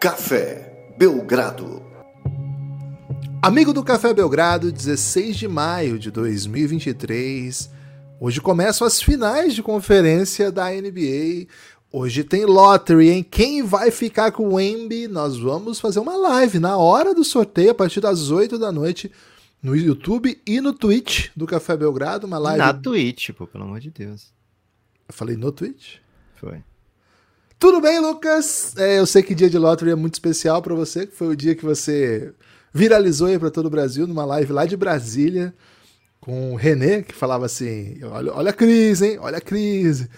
Café Belgrado. Amigo do Café Belgrado, 16 de maio de 2023. Hoje começam as finais de conferência da NBA. Hoje tem lottery, hein? Quem vai ficar com o Embi? Nós vamos fazer uma live na hora do sorteio, a partir das 8 da noite, no YouTube e no Twitch do Café Belgrado. Uma live. Na Twitch, pô, pelo amor de Deus. Eu falei no Twitch? Foi. Tudo bem, Lucas? É, eu sei que dia de lottery é muito especial para você, que foi o dia que você viralizou aí para todo o Brasil, numa live lá de Brasília, com o René, que falava assim: olha, olha a crise, hein? Olha a crise.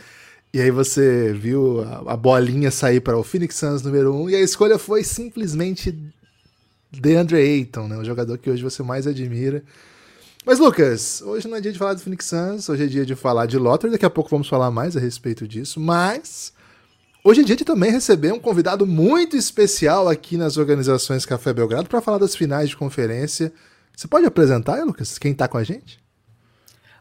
E aí você viu a, a bolinha sair para o Phoenix Suns número 1 um, e a escolha foi simplesmente DeAndre Ayton, né, o jogador que hoje você mais admira. Mas Lucas, hoje não é dia de falar do Phoenix Suns, hoje é dia de falar de Lottery, daqui a pouco vamos falar mais a respeito disso, mas hoje é dia de também receber um convidado muito especial aqui nas organizações Café Belgrado para falar das finais de conferência. Você pode apresentar, Lucas, quem está com a gente?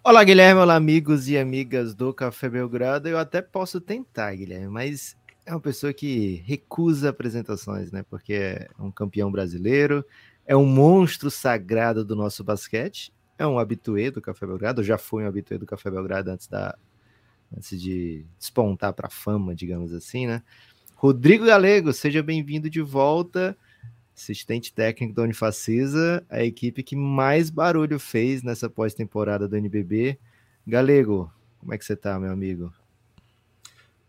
Olá, Guilherme. Olá, amigos e amigas do Café Belgrado. Eu até posso tentar, Guilherme, mas é uma pessoa que recusa apresentações, né? Porque é um campeão brasileiro, é um monstro sagrado do nosso basquete, é um habituê do Café Belgrado, já foi um habituê do Café Belgrado antes, da, antes de despontar para a fama, digamos assim, né? Rodrigo Galego, seja bem-vindo de volta assistente técnico da Unifacisa, a equipe que mais barulho fez nessa pós-temporada do NBB. Galego, como é que você tá, meu amigo?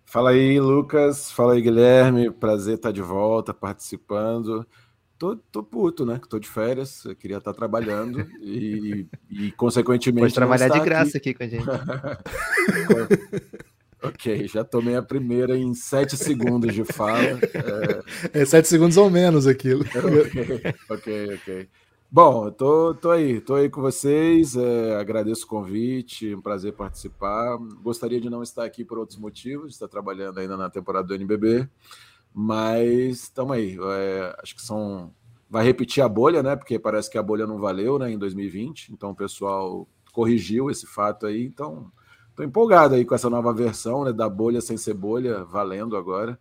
Fala aí, Lucas. Fala aí, Guilherme. Prazer estar de volta, participando. Tô, tô puto, né? Tô de férias, eu queria estar trabalhando e, e consequentemente. Pode trabalhar de graça aqui, aqui com a gente. Ok, já tomei a primeira em sete segundos de fala. É, é sete segundos ou menos aquilo. ok, ok, ok. Bom, tô, tô aí, tô aí com vocês. É, agradeço o convite, um prazer participar. Gostaria de não estar aqui por outros motivos, estar trabalhando ainda na temporada do NBB, mas estamos aí. É, acho que são. Vai repetir a bolha, né? Porque parece que a bolha não valeu, né? Em 2020, então o pessoal corrigiu esse fato aí, então Estou empolgado aí com essa nova versão né, da bolha sem cebolha, valendo agora.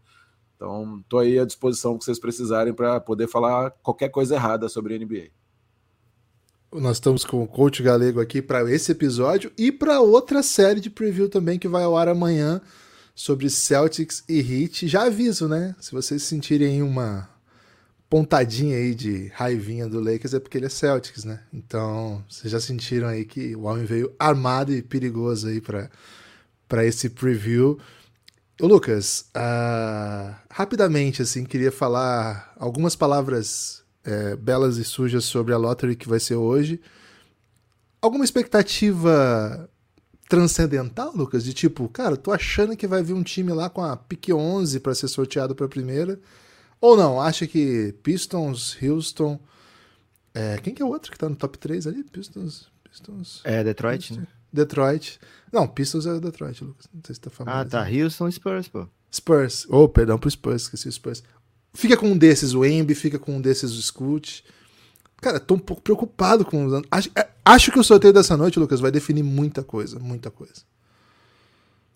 Então, estou aí à disposição que vocês precisarem para poder falar qualquer coisa errada sobre NBA. Nós estamos com o coach galego aqui para esse episódio e para outra série de preview também que vai ao ar amanhã sobre Celtics e Heat. Já aviso, né? Se vocês sentirem uma pontadinha aí de raivinha do Lakers é porque ele é Celtics, né? Então, vocês já sentiram aí que o homem veio armado e perigoso aí para esse preview. Ô, Lucas, uh, rapidamente, assim, queria falar algumas palavras é, belas e sujas sobre a lottery que vai ser hoje. Alguma expectativa transcendental, Lucas? De tipo, cara, tô achando que vai vir um time lá com a pique 11 para ser sorteado para a primeira ou não, acha que Pistons, Houston. É, quem que é o outro que tá no top 3 ali? Pistons. Pistons. É, Detroit, né? Detroit. Não, Pistons é Detroit, Lucas. Não sei se tá falando. Ah, tá. Houston e Spurs, pô. Spurs. Oh, perdão pro Spurs, esqueci o Spurs. Fica com um desses o Embi, fica com um desses o Scoot. Cara, tô um pouco preocupado com os. Acho, é, acho que o sorteio dessa noite, Lucas, vai definir muita coisa, muita coisa.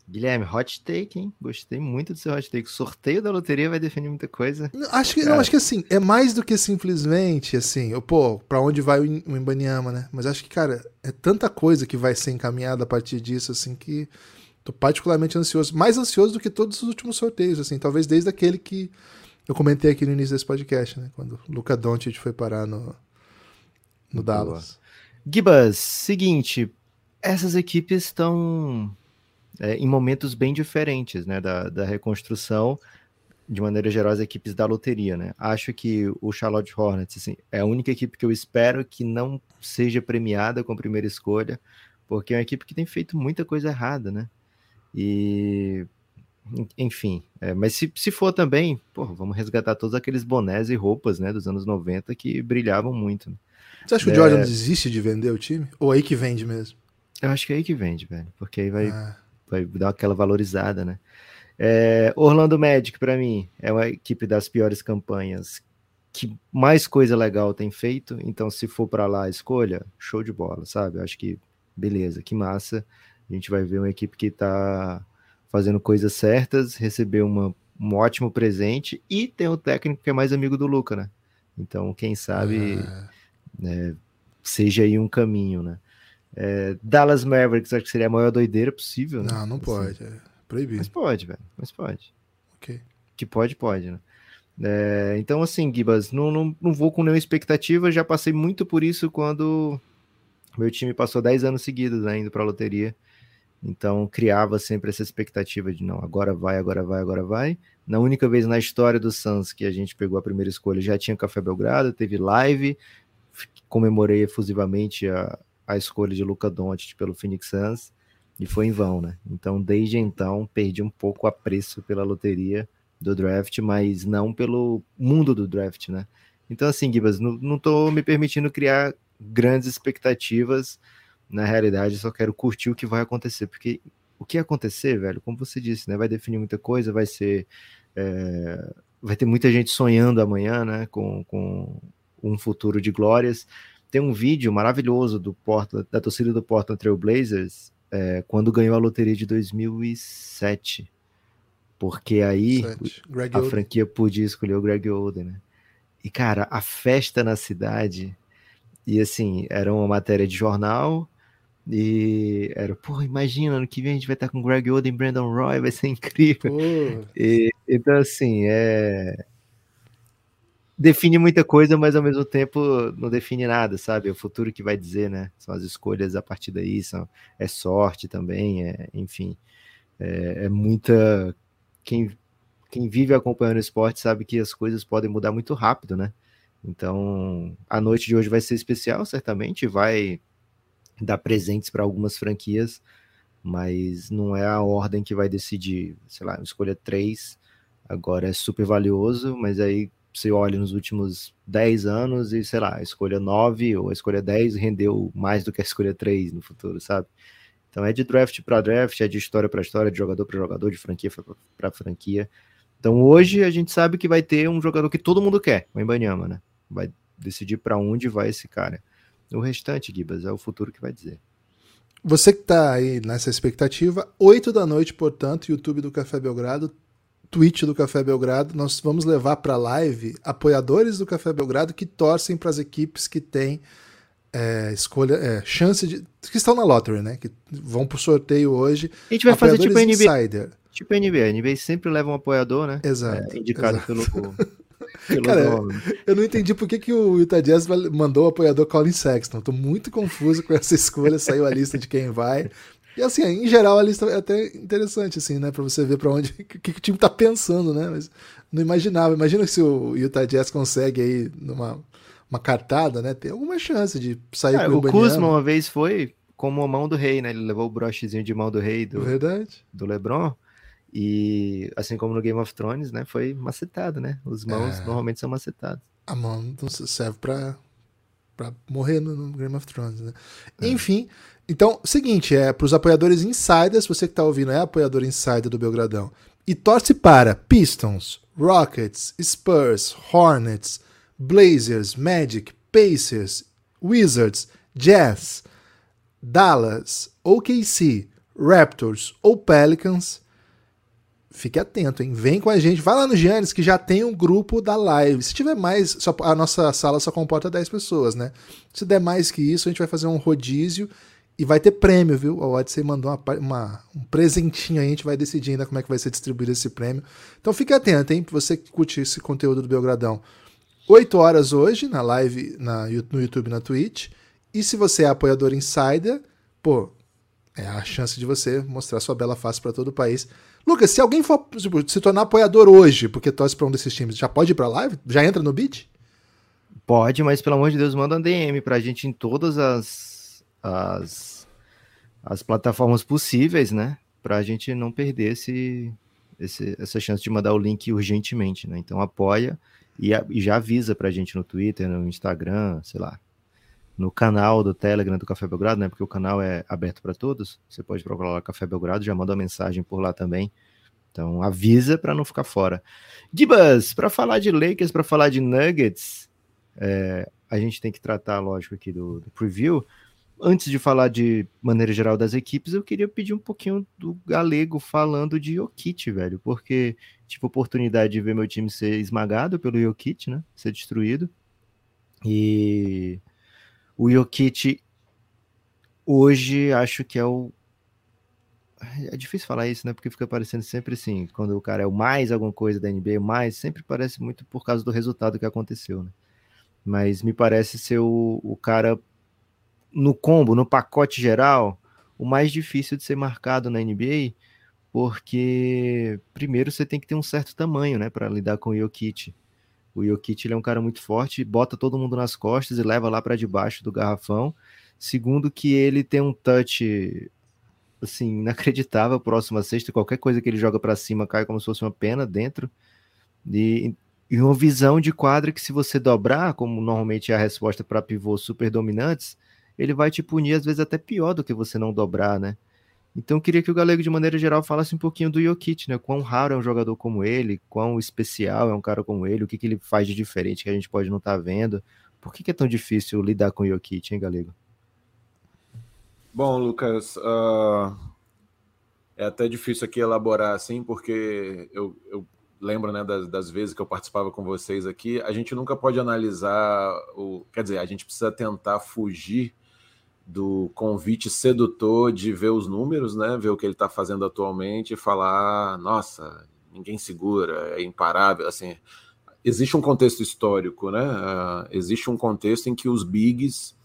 Guilherme, hot take, hein? Gostei muito do seu hot take. O sorteio da loteria vai definir muita coisa. Acho que Cara. não, acho que assim, é mais do que simplesmente assim, pô, para onde vai o Imbaniama, né? Mas acho que, cara, é tanta coisa que vai ser encaminhada a partir disso, assim, que tô particularmente ansioso. Mais ansioso do que todos os últimos sorteios, assim, talvez desde aquele que eu comentei aqui no início desse podcast, né? Quando o Luca Doncic foi parar no, no Dallas. Gibas, seguinte, essas equipes estão é, em momentos bem diferentes né, da, da reconstrução, de maneira geral, as equipes da loteria. Né? Acho que o Charlotte Hornets assim, é a única equipe que eu espero que não seja premiada com a primeira escolha, porque é uma equipe que tem feito muita coisa errada, né? E enfim, é, mas se, se for também, porra, vamos resgatar todos aqueles bonés e roupas né, dos anos 90 que brilhavam muito. Né? Você acha que é... o Jordan desiste de vender o time? Ou aí que vende mesmo? Eu acho que é aí que vende, velho. Porque aí vai, ah vai dar aquela valorizada, né? É, Orlando Magic, para mim, é uma equipe das piores campanhas que mais coisa legal tem feito. Então, se for para lá a escolha, show de bola, sabe? Eu acho que beleza, que massa. A gente vai ver uma equipe que está fazendo coisas certas, receber uma um ótimo presente e tem o técnico que é mais amigo do Luca, né? Então, quem sabe é, seja aí um caminho, né? É, Dallas Mavericks acho que seria a maior doideira possível, né? Não, não assim. pode, é proibido. Mas pode, velho, mas pode. Ok. Que pode, pode, né? É, então, assim, Gibas, não, não, não vou com nenhuma expectativa, já passei muito por isso quando meu time passou 10 anos seguidos né, indo para a loteria. Então, criava sempre essa expectativa de não, agora vai, agora vai, agora vai. Na única vez na história do Suns que a gente pegou a primeira escolha, já tinha Café Belgrado, teve live, comemorei efusivamente a, a escolha de Luca Doncic pelo Phoenix Suns e foi em vão, né? Então, desde então, perdi um pouco o apreço pela loteria do draft, mas não pelo mundo do draft, né? Então, assim, Gibas, não, não tô me permitindo criar grandes expectativas. Na realidade, só quero curtir o que vai acontecer, porque o que acontecer, velho, como você disse, né? Vai definir muita coisa, vai ser. É, vai ter muita gente sonhando amanhã, né? Com, com um futuro de glórias. Tem um vídeo maravilhoso do Portland, da torcida do Portland Trail Blazers é, quando ganhou a loteria de 2007 porque aí a franquia podia escolher o Greg Oden, né? E, cara, a festa na cidade, e assim, era uma matéria de jornal, e era, pô, imagina, ano que vem a gente vai estar com Greg Oden e Brandon Roy, vai ser incrível. E, então, assim, é. Define muita coisa, mas ao mesmo tempo não define nada, sabe? É o futuro que vai dizer, né? São as escolhas a partir daí, são, é sorte também, é, enfim. É, é muita quem, quem vive acompanhando o esporte sabe que as coisas podem mudar muito rápido, né? Então, a noite de hoje vai ser especial, certamente, vai dar presentes para algumas franquias, mas não é a ordem que vai decidir, sei lá, escolha três, agora é super valioso, mas aí você olha nos últimos 10 anos e, sei lá, a escolha 9 ou a escolha 10 rendeu mais do que a escolha 3 no futuro, sabe? Então é de draft para draft, é de história para história, de jogador para jogador, de franquia para franquia. Então hoje a gente sabe que vai ter um jogador que todo mundo quer, o Embanyama, né? Vai decidir para onde vai esse cara. O restante, Gibas, é o futuro que vai dizer. Você que está aí nessa expectativa, 8 da noite, portanto, YouTube do Café Belgrado, Twitch do Café Belgrado, nós vamos levar para live apoiadores do Café Belgrado que torcem para as equipes que têm é, escolha, é, chance de. que estão na lottery, né? Que vão pro sorteio hoje. A gente vai fazer tipo a NBA. Insider. Tipo a NBA. A NBA sempre leva um apoiador, né? Exato. É, indicado exato. pelo. pelo Cara, eu não entendi por que, que o Utah Jazz mandou o apoiador Colin Sexton. Tô muito confuso com essa escolha. Saiu a lista de quem vai. E assim, em geral, a lista é até interessante, assim, né? Pra você ver pra onde. O que, que, o time tá pensando, né? Mas não imaginava. Imagina se o Utah Jazz consegue aí, numa uma cartada, né? Tem alguma chance de sair com o O Kuzma uma vez foi como a mão do rei, né? Ele levou o brochezinho de mão do rei do, Verdade. do LeBron. E assim como no Game of Thrones, né? Foi macetado, né? Os mãos é... normalmente são macetados. A mão não serve para para morrer no, no, Game of Thrones, né? É. Enfim, então, seguinte, é para os apoiadores insiders, você que está ouvindo é apoiador insider do Belgradão e torce para Pistons, Rockets, Spurs, Hornets, Blazers, Magic, Pacers, Wizards, Jazz, Dallas, OKC, Raptors ou Pelicans, fique atento, hein? Vem com a gente. Vai lá no Giannis que já tem um grupo da live. Se tiver mais, só, a nossa sala só comporta 10 pessoas, né? Se der mais que isso, a gente vai fazer um rodízio e vai ter prêmio, viu? O Odyssey mandou uma, uma, um presentinho aí, a gente vai decidir ainda como é que vai ser distribuído esse prêmio. Então fique atento, hein? Você que curte esse conteúdo do Belgradão. 8 horas hoje, na live na, no YouTube na Twitch. E se você é apoiador insider, pô, é a chance de você mostrar sua bela face para todo o país. Lucas, se alguém for tipo, se tornar apoiador hoje, porque torce para um desses times, já pode ir para live? Já entra no bid? Pode, mas pelo amor de Deus, manda um DM pra gente em todas as, as, as plataformas possíveis, né? Pra gente não perder esse, esse, essa chance de mandar o link urgentemente, né? Então apoia e, e já avisa pra gente no Twitter, no Instagram, sei lá, no canal do Telegram do Café Belgrado, né? Porque o canal é aberto para todos. Você pode procurar lá Café Belgrado, já manda uma mensagem por lá também. Então avisa para não ficar fora. Gibas, para falar de Lakers, para falar de Nuggets, é, a gente tem que tratar, lógico, aqui do, do, preview. Antes de falar de maneira geral das equipes, eu queria pedir um pouquinho do Galego falando de Jokic, velho, porque tive a oportunidade de ver meu time ser esmagado pelo Jokic, né? Ser destruído. E o Jokic hoje acho que é o é difícil falar isso, né? Porque fica parecendo sempre assim, quando o cara é o mais alguma coisa da NBA, mais, sempre parece muito por causa do resultado que aconteceu, né? Mas me parece ser o, o cara no combo, no pacote geral, o mais difícil de ser marcado na NBA, porque primeiro você tem que ter um certo tamanho, né, para lidar com o Jokic. O Jokic ele é um cara muito forte, bota todo mundo nas costas e leva lá para debaixo do garrafão. Segundo que ele tem um touch assim inacreditável próximo à sexta, qualquer coisa que ele joga para cima cai como se fosse uma pena dentro. E, e uma visão de quadra que se você dobrar, como normalmente é a resposta para pivôs super dominantes, ele vai te punir às vezes até pior do que você não dobrar, né? Então queria que o Galego, de maneira geral, falasse um pouquinho do Jokic, né? Quão raro é um jogador como ele, quão especial é um cara como ele, o que, que ele faz de diferente que a gente pode não estar tá vendo. Por que, que, é tão difícil lidar com o Jokic, hein, Galego? Bom, Lucas, uh, é até difícil aqui elaborar assim, porque eu, eu lembro né, das, das, vezes que eu participava com vocês aqui, a gente nunca pode analisar o. Quer dizer, a gente precisa tentar fugir do convite sedutor de ver os números, né? Ver o que ele está fazendo atualmente e falar, nossa, ninguém segura, é imparável. Assim, existe um contexto histórico, né? Uh, existe um contexto em que os bigs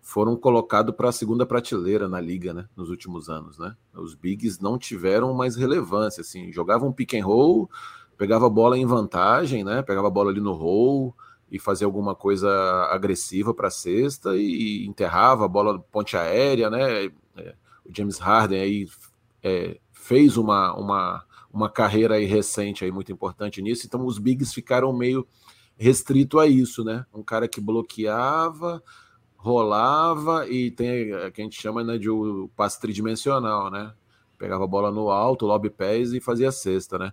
foram colocados para a segunda prateleira na liga, né? Nos últimos anos, né? Os bigs não tiveram mais relevância, assim, jogavam pick and roll, pegava a bola em vantagem, né? Pegava a bola ali no roll e fazia alguma coisa agressiva para a cesta e enterrava a bola ponte aérea, né? É, o James Harden aí é, fez uma, uma, uma carreira aí recente aí muito importante nisso, então os bigs ficaram meio restrito a isso, né? Um cara que bloqueava, rolava e tem a que a gente chama né, de o passe tridimensional, né? Pegava a bola no alto, lob pés e fazia cesta, né?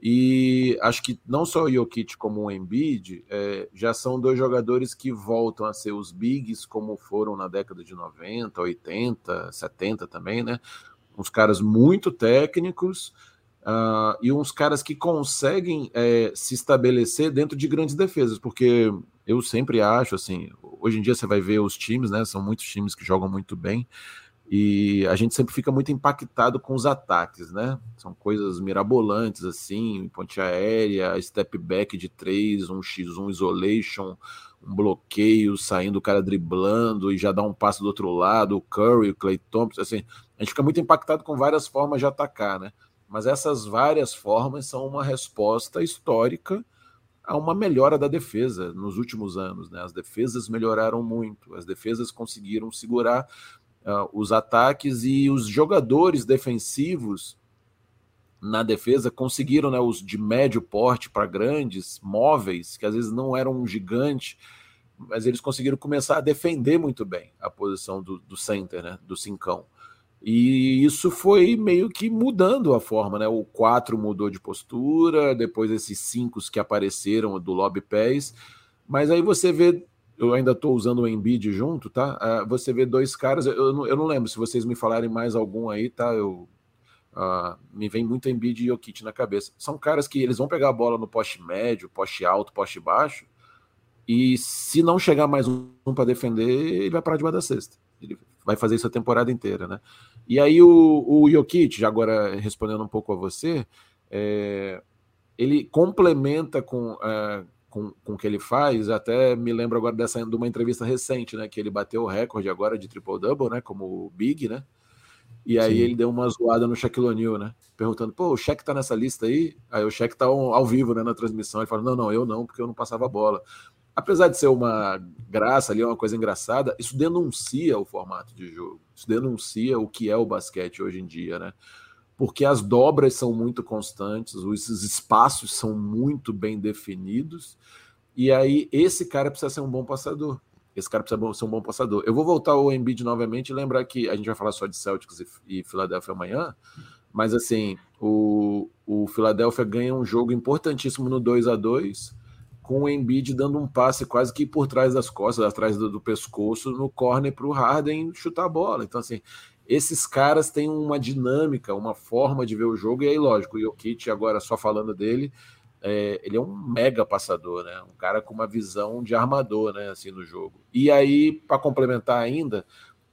E acho que não só o Jokic como o Embiid é, já são dois jogadores que voltam a ser os bigs como foram na década de 90, 80, 70 também, né? Uns caras muito técnicos uh, e uns caras que conseguem é, se estabelecer dentro de grandes defesas, porque eu sempre acho assim, hoje em dia você vai ver os times, né? São muitos times que jogam muito bem e a gente sempre fica muito impactado com os ataques, né? São coisas mirabolantes, assim, ponte aérea, step back de três, um x1 isolation, um bloqueio, saindo o cara driblando e já dá um passo do outro lado, o Curry, o Clay Thompson, assim, a gente fica muito impactado com várias formas de atacar, né? Mas essas várias formas são uma resposta histórica a uma melhora da defesa nos últimos anos, né? As defesas melhoraram muito, as defesas conseguiram segurar uh, os ataques e os jogadores defensivos na defesa conseguiram, né, os de médio porte para grandes, móveis, que às vezes não eram um gigante, mas eles conseguiram começar a defender muito bem a posição do, do center, né, do cincão. E isso foi meio que mudando a forma, né? O 4 mudou de postura, depois esses 5 que apareceram do lobby pés, mas aí você vê eu ainda estou usando o Embiid junto, tá? Uh, você vê dois caras, eu não, eu não lembro se vocês me falarem mais algum aí, tá? Eu, uh, me vem muito Embiid e Jokic na cabeça. São caras que eles vão pegar a bola no poste médio, poste alto, poste baixo, e se não chegar mais um, para defender, ele vai parar debaixo da cesta. Ele vai fazer isso a temporada inteira, né? E aí o, o Jokic, já agora respondendo um pouco a você, é, ele complementa com... Uh, com, com o que ele faz, até me lembro agora dessa de uma entrevista recente, né? Que ele bateu o recorde agora de triple-double, né? Como Big, né? E aí Sim. ele deu uma zoada no Shaquille O'Neal, né? Perguntando, pô, o Shaq tá nessa lista aí? Aí o Shaq tá ao, ao vivo, né, na transmissão. Ele fala, não, não, eu não, porque eu não passava a bola. Apesar de ser uma graça ali, uma coisa engraçada, isso denuncia o formato de jogo. Isso denuncia o que é o basquete hoje em dia, né? Porque as dobras são muito constantes, os espaços são muito bem definidos e aí esse cara precisa ser um bom passador. Esse cara precisa ser um bom passador. Eu vou voltar ao Embiid novamente e lembrar que a gente vai falar só de Celtics e, Philadelphia amanhã, mas assim, o, o ganha um jogo importantíssimo no 2 a 2 com o Embiid dando um passe quase que por trás das costas, atrás do, do pescoço, no corner para o Harden chutar a bola. Então, assim, esses caras têm uma dinâmica, uma forma de ver o jogo, e aí, lógico, o Jokic, agora só falando dele, é, ele é um mega passador, né? Um cara com uma visão de armador, né? Assim, no jogo. E aí, para complementar ainda,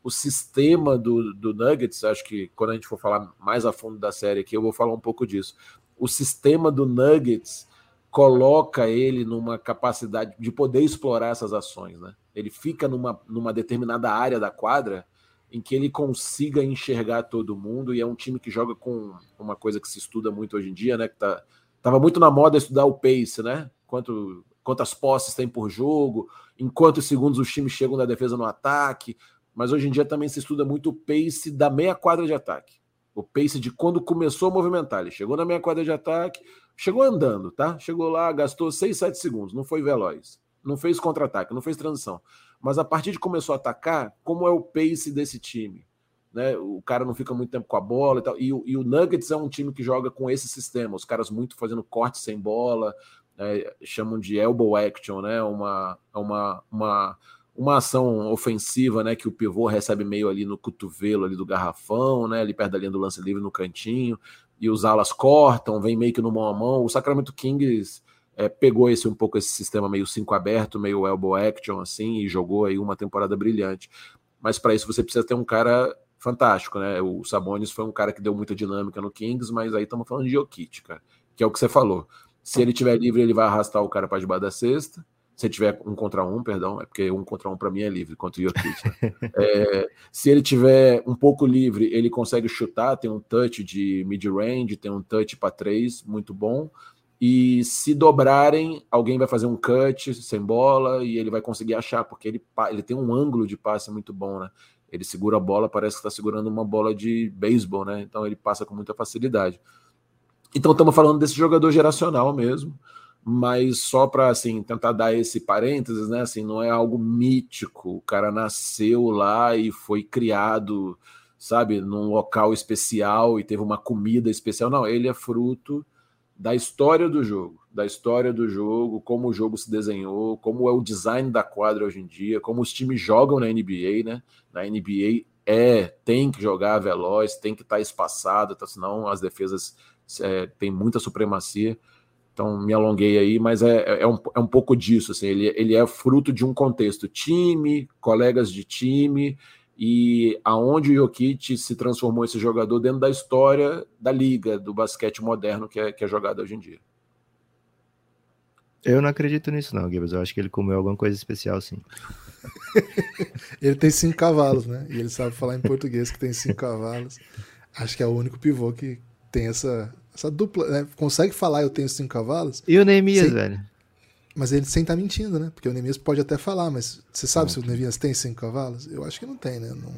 o sistema do, do Nuggets, acho que quando a gente for falar mais a fundo da série aqui, eu vou falar um pouco disso. O sistema do Nuggets coloca ele numa capacidade de poder explorar essas ações, né? Ele fica numa, numa determinada área da quadra em que ele consiga enxergar todo mundo e é um time que joga com uma coisa que se estuda muito hoje em dia, né? Que tá, tava muito na moda estudar o pace, né? Quanto, quantas posses tem por jogo, em quantos segundos os times chegam da defesa no ataque, mas hoje em dia também se estuda muito o pace da meia quadra de ataque. O pace de quando começou a movimentar. Ele chegou na meia quadra de ataque, Chegou andando, tá? Chegou lá, gastou 6, 7 segundos, não foi veloz. Não fez contra-ataque, não fez transição. Mas a partir de começou a atacar, como é o pace desse time? Né? O cara não fica muito tempo com a bola e tal. E, e o Nuggets é um time que joga com esse sistema. Os caras muito fazendo corte sem bola, né? chamam de elbow action, né? Uma, uma, uma, uma ação ofensiva, né? Que o pivô recebe meio ali no cotovelo ali do garrafão, né? Ali perto da linha do lance livre no cantinho e os alas cortam, vem meio que no mão a mão. O Sacramento Kings é, pegou esse um pouco esse sistema meio cinco aberto, meio elbow action assim e jogou aí uma temporada brilhante. Mas para isso você precisa ter um cara fantástico, né? O Sabonis foi um cara que deu muita dinâmica no Kings, mas aí estamos falando de Jokic, cara, que é o que você falou. Se ele tiver livre, ele vai arrastar o cara para debaixo da cesta. Se tiver um contra um, perdão, é porque um contra um para mim é livre contra o Jokic. Né? é, se ele tiver um pouco livre, ele consegue chutar, tem um touch de mid-range, tem um touch para três, muito bom. E se dobrarem, alguém vai fazer um cut sem bola e ele vai conseguir achar, porque ele, ele tem um ângulo de passe muito bom, né? Ele segura a bola, parece que está segurando uma bola de beisebol, né? Então ele passa com muita facilidade. Então estamos falando desse jogador geracional mesmo mas só para assim tentar dar esse parênteses, né? Assim, não é algo mítico. O cara nasceu lá e foi criado, sabe, num local especial e teve uma comida especial. Não, ele é fruto da história do jogo, da história do jogo, como o jogo se desenhou, como é o design da quadra hoje em dia, como os times jogam na NBA, né? Na NBA é tem que jogar veloz, tem que estar tá espaçado, tá, senão as defesas é, têm muita supremacia. Então, me alonguei aí, mas é, é, um, é um pouco disso. Assim, ele, ele é fruto de um contexto time, colegas de time, e aonde o Jokic se transformou esse jogador dentro da história da liga, do basquete moderno que é, que é jogado hoje em dia. Eu não acredito nisso, não, Gibbs. Eu acho que ele comeu alguma coisa especial, sim. ele tem cinco cavalos, né? E ele sabe falar em português que tem cinco cavalos. Acho que é o único pivô que tem essa, essa dupla, né? Consegue falar eu tenho cinco cavalos? E o Neemias, sem... velho? Mas ele sem estar tá mentindo, né? Porque o Neemias pode até falar, mas você sabe se o Neemias tem cinco cavalos? Eu acho que não tem, né? Não...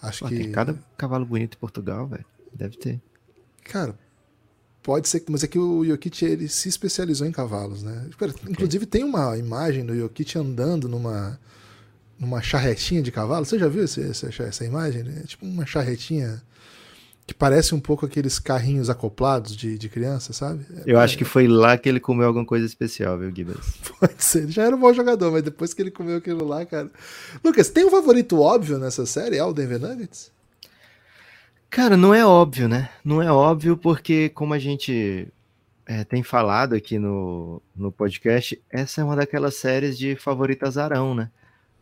Acho Pô, que. Tem cada cavalo bonito em Portugal, velho. Deve ter. Cara, pode ser, mas é que o Jokic ele se especializou em cavalos, né? Okay. Inclusive tem uma imagem do Jokic andando numa numa charretinha de cavalo. Você já viu esse, essa, essa imagem? É tipo uma charretinha que parece um pouco aqueles carrinhos acoplados de, de criança, sabe? Eu é, acho que foi lá que ele comeu alguma coisa especial, viu, Gibbs? Pode ser, ele já era um bom jogador, mas depois que ele comeu aquilo lá, cara. Lucas, tem um favorito óbvio nessa série? É o Denver Nuggets? Cara, não é óbvio, né? Não é óbvio porque, como a gente é, tem falado aqui no, no podcast, essa é uma daquelas séries de favorito azarão, né?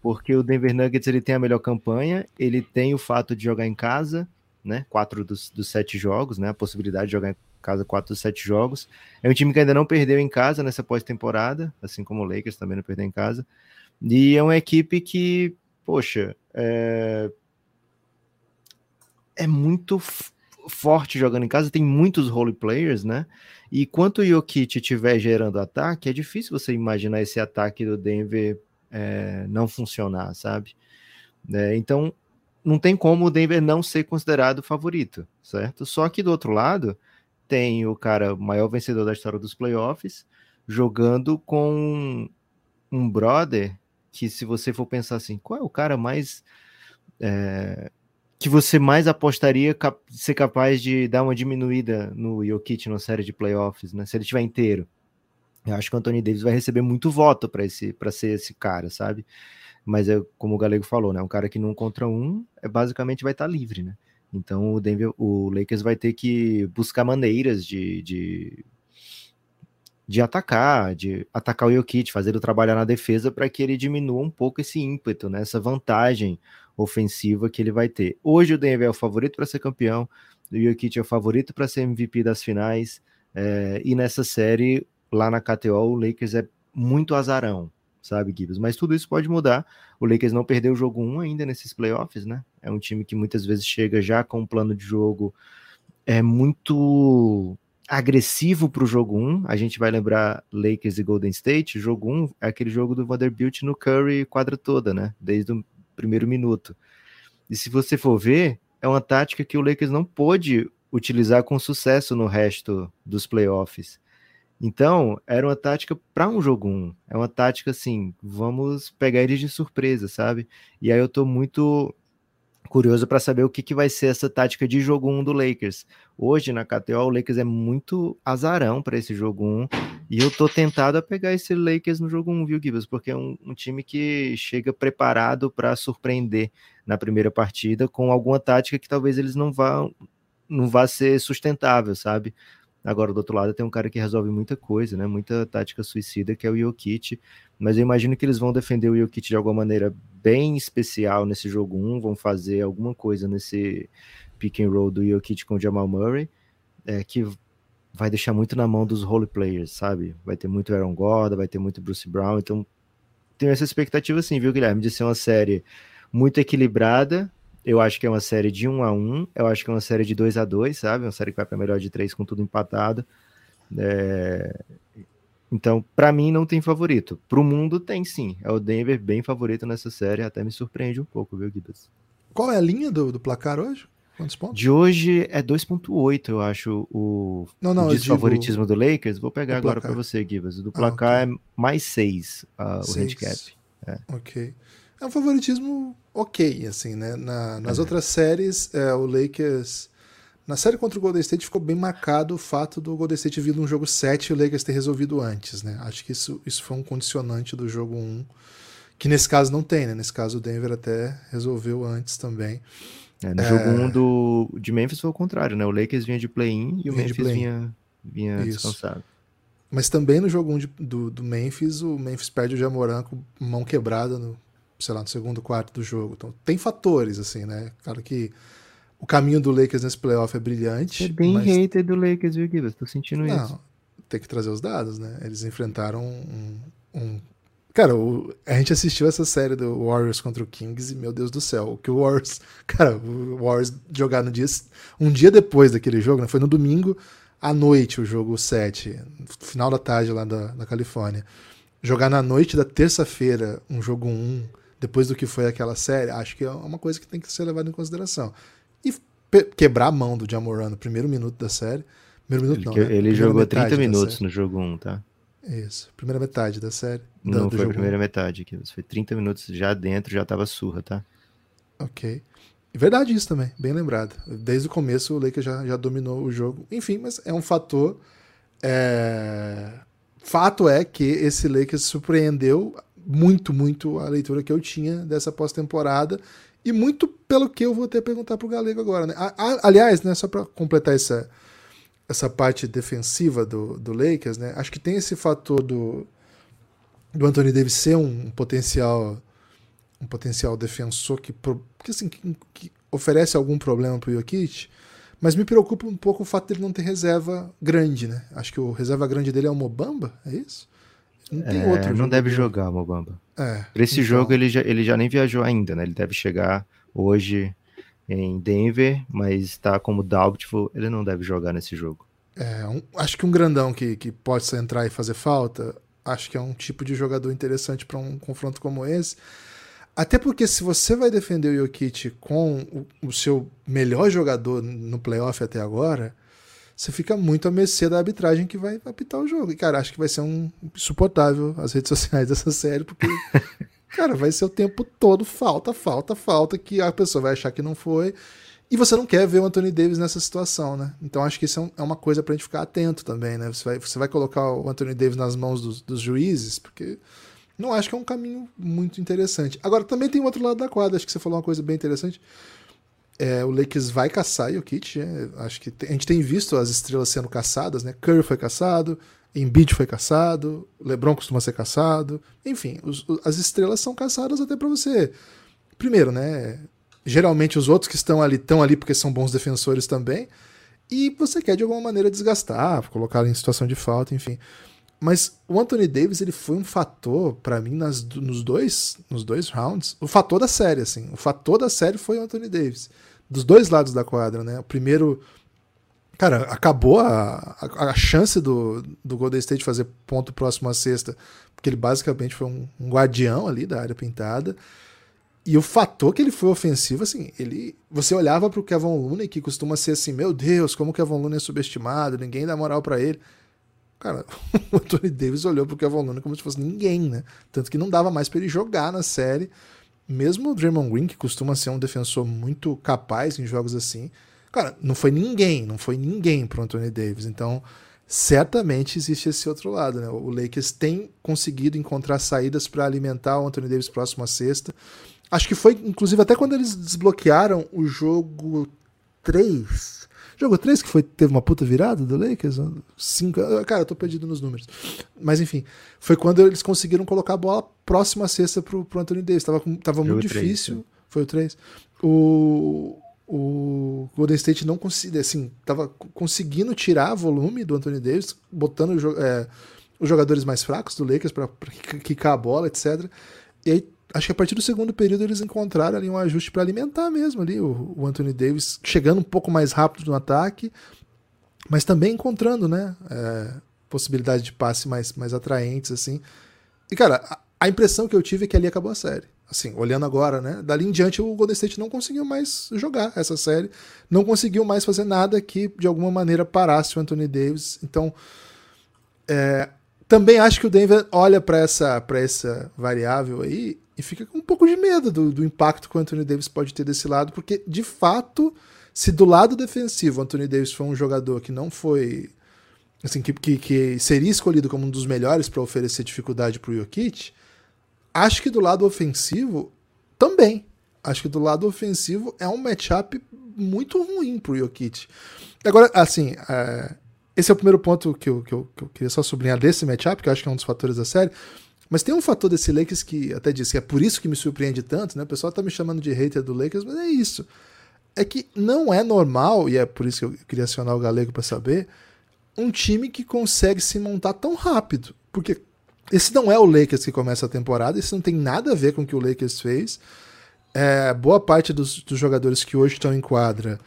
Porque o Denver Nuggets ele tem a melhor campanha, ele tem o fato de jogar em casa, né? Quatro dos, dos sete jogos, né? A possibilidade de jogar em casa quatro dos sete jogos. É um time que ainda não perdeu em casa nessa pós-temporada, assim como o Lakers também não perdeu em casa. E é uma equipe que, poxa, é, é muito forte jogando em casa, tem muitos role players, né? E quanto o Jokic estiver gerando ataque, é difícil você imaginar esse ataque do Denver é, não funcionar, sabe? É, então, não tem como o Denver não ser considerado favorito, certo? Só que do outro lado, tem o cara maior vencedor da história dos playoffs, jogando com um brother que, se você for pensar assim, qual é o cara mais. É, que você mais apostaria cap ser capaz de dar uma diminuída no Jokic na série de playoffs, né? Se ele estiver inteiro. Eu acho que o Anthony Davis vai receber muito voto para esse para ser esse cara, sabe? Mas é como o Galego falou, né? Um cara que num contra um é basicamente vai estar tá livre, né? Então o Denver, o Lakers vai ter que buscar maneiras de, de, de atacar, de atacar o Jokic, fazer ele trabalhar na defesa para que ele diminua um pouco esse ímpeto, né? Essa vantagem ofensiva que ele vai ter. Hoje o Denver é o favorito para ser campeão, o Jokic é o favorito para ser MVP das finais, é, e nessa série lá na KTO o Lakers é muito azarão, sabe, Gibbs? Mas tudo isso pode mudar. O Lakers não perdeu o jogo 1 ainda nesses playoffs, né? É um time que muitas vezes chega já com um plano de jogo é muito agressivo para o jogo 1. A gente vai lembrar Lakers e Golden State. Jogo 1 é aquele jogo do Vanderbilt no Curry quadra toda, né? Desde o primeiro minuto. E se você for ver, é uma tática que o Lakers não pôde utilizar com sucesso no resto dos playoffs. Então, era uma tática para um jogo 1. É uma tática assim, vamos pegar eles de surpresa, sabe? E aí eu tô muito curioso para saber o que, que vai ser essa tática de jogo 1 do Lakers. Hoje na KTO, o Lakers é muito azarão para esse jogo 1. E eu tô tentado a pegar esse Lakers no jogo 1, viu, Gibbs? Porque é um, um time que chega preparado para surpreender na primeira partida com alguma tática que talvez eles não vão não vá ser sustentável, sabe? Agora, do outro lado, tem um cara que resolve muita coisa, né? Muita tática suicida, que é o Jokic. Mas eu imagino que eles vão defender o Jokic de alguma maneira bem especial nesse jogo 1, vão fazer alguma coisa nesse pick and roll do Jokic com o Jamal Murray, é, que vai deixar muito na mão dos role players, sabe? Vai ter muito Aaron Gordon, vai ter muito Bruce Brown, então tenho essa expectativa sim, viu, Guilherme, de ser uma série muito equilibrada, eu acho que é uma série de 1 a 1 eu acho que é uma série de 2 a 2 sabe? Uma série que vai para melhor de 3 com tudo empatado. É... Então, para mim, não tem favorito. Para o mundo, tem sim. É o Denver bem favorito nessa série. Até me surpreende um pouco, viu, Guidas? Qual é a linha do, do placar hoje? Quantos pontos? De hoje é 2.8, eu acho, o, não, não, o desfavoritismo digo... do Lakers. Vou pegar agora para você, Gibas. Do placar ah, okay. é mais 6 uh, o handicap. É. Ok. É um favoritismo ok, assim, né? Na, nas é. outras séries, é, o Lakers. Na série contra o Golden State ficou bem marcado o fato do Golden State vir num jogo 7 e o Lakers ter resolvido antes, né? Acho que isso, isso foi um condicionante do jogo 1, que nesse caso não tem, né? Nesse caso o Denver até resolveu antes também. É, no é... jogo 1 do, de Memphis foi o contrário, né? O Lakers vinha de play-in e o Memphis vinha, vinha descansado. Mas também no jogo 1 de, do, do Memphis, o Memphis perde o Jamoran com mão quebrada no sei lá, no segundo quarto do jogo. Então tem fatores, assim, né? Claro que o caminho do Lakers nesse playoff é brilhante. É bem mas... hater do Lakers, viu, Gibbs? Tô sentindo Não, isso. Tem que trazer os dados, né? Eles enfrentaram um. um... Cara, o... a gente assistiu essa série do Warriors contra o Kings e, meu Deus do céu, o que o Warriors. Cara, o Warriors jogar no dia. Um dia depois daquele jogo, né? Foi no domingo à noite o jogo 7, final da tarde lá da, da Califórnia. Jogar na noite da terça-feira um jogo 1 depois do que foi aquela série, acho que é uma coisa que tem que ser levada em consideração. E quebrar a mão do Jamoran no primeiro minuto da série. Primeiro minuto ele, não, né? ele jogou 30 minutos no jogo 1, tá? Isso, primeira metade da série. Não do, foi a primeira 1. metade, que foi 30 minutos já dentro, já tava surra, tá? Ok. Verdade isso também, bem lembrado. Desde o começo o Lakers já, já dominou o jogo. Enfim, mas é um fator. É... Fato é que esse Lakers surpreendeu muito, muito a leitura que eu tinha dessa pós-temporada e muito pelo que eu vou ter perguntar pro Galego agora, né? aliás, né, só para completar essa, essa parte defensiva do, do Lakers, né? Acho que tem esse fator do, do Anthony Davis ser um potencial um potencial defensor que, que, assim, que, que oferece algum problema pro Jokic, mas me preocupa um pouco o fato dele não ter reserva grande, né? Acho que o reserva grande dele é o Mobamba, é isso? Não tem é, outro. Não deve jogar, Mobamba. É, esse então... jogo ele já, ele já nem viajou ainda, né? Ele deve chegar hoje em Denver, mas está como doubtful, ele não deve jogar nesse jogo. É, um, acho que um grandão que, que pode entrar e fazer falta, acho que é um tipo de jogador interessante para um confronto como esse. Até porque se você vai defender o Jokic com o, o seu melhor jogador no playoff até agora, você fica muito à mercê da arbitragem que vai apitar o jogo. E, cara, acho que vai ser um insuportável as redes sociais dessa série, porque, cara, vai ser o tempo todo falta, falta, falta, que a pessoa vai achar que não foi. E você não quer ver o Anthony Davis nessa situação, né? Então acho que isso é, um, é uma coisa pra gente ficar atento também, né? Você vai, você vai colocar o Anthony Davis nas mãos dos, dos juízes, porque não acho que é um caminho muito interessante. Agora, também tem o outro lado da quadra, acho que você falou uma coisa bem interessante. É, o Lakers vai caçar o Kit. É, acho que tem, a gente tem visto as estrelas sendo caçadas, né? Curry foi caçado, Embiid foi caçado, LeBron costuma ser caçado. Enfim, os, as estrelas são caçadas até para você. Primeiro, né? Geralmente os outros que estão ali estão ali porque são bons defensores também. E você quer de alguma maneira desgastar, colocar em situação de falta, enfim. Mas o Anthony Davis ele foi um fator para mim nas, nos dois nos dois rounds, o fator da série assim, o fator da série foi o Anthony Davis dos dois lados da quadra, né? O primeiro cara, acabou a, a, a chance do, do Golden State fazer ponto próximo à sexta, porque ele basicamente foi um, um guardião ali da área pintada. E o fator que ele foi ofensivo, assim, ele. Você olhava pro Kevin Looney, que costuma ser assim, meu Deus, como o Kevin Looney é subestimado, ninguém dá moral para ele. Cara, o Anthony Davis olhou pro Kevin Looney como se fosse ninguém, né? Tanto que não dava mais para ele jogar na série. Mesmo o Draymond Green, que costuma ser um defensor muito capaz em jogos assim, cara, não foi ninguém, não foi ninguém pro Anthony Davis. Então, certamente existe esse outro lado, né? O Lakers tem conseguido encontrar saídas para alimentar o Anthony Davis próximo à sexta. Acho que foi, inclusive, até quando eles desbloquearam o jogo 3 Jogo 3 que foi, teve uma puta virada do Lakers? Cinco, ah, cara, eu tô perdido nos números. Mas enfim, foi quando eles conseguiram colocar a bola próxima à cesta pro, pro Anthony Davis. Tava, tava muito 3, difícil. Sim. Foi o 3. O, o Golden State não conseguia, assim, tava conseguindo tirar volume do Anthony Davis, botando é, os jogadores mais fracos do Lakers para quicar a bola, etc. E aí acho que a partir do segundo período eles encontraram ali um ajuste para alimentar mesmo ali o, o, Anthony Davis chegando um pouco mais rápido no ataque, mas também encontrando, né, é, possibilidades de passe mais, mais atraentes assim. E cara, a, a, impressão que eu tive é que ali acabou a série. Assim, olhando agora, né, dali em diante o Golden State não conseguiu mais jogar essa série, não conseguiu mais fazer nada que de alguma maneira parasse o Anthony Davis. Então, é, também acho que o Denver olha para essa, essa variável aí e fica com um pouco de medo do, do impacto que o Anthony Davis pode ter desse lado, porque de fato, se do lado defensivo o Anthony Davis foi um jogador que não foi. Assim, que, que, que seria escolhido como um dos melhores para oferecer dificuldade para o Jokic, acho que do lado ofensivo também. Acho que do lado ofensivo é um matchup muito ruim para o Jokic. Agora, assim, é, esse é o primeiro ponto que eu, que, eu, que eu queria só sublinhar desse matchup, que eu acho que é um dos fatores da série. Mas tem um fator desse Lakers que até disse que é por isso que me surpreende tanto, né? O pessoal tá me chamando de hater do Lakers, mas é isso. É que não é normal, e é por isso que eu queria acionar o Galego para saber, um time que consegue se montar tão rápido. Porque esse não é o Lakers que começa a temporada, isso não tem nada a ver com o que o Lakers fez. É, boa parte dos, dos, jogadores que hoje estão em quadra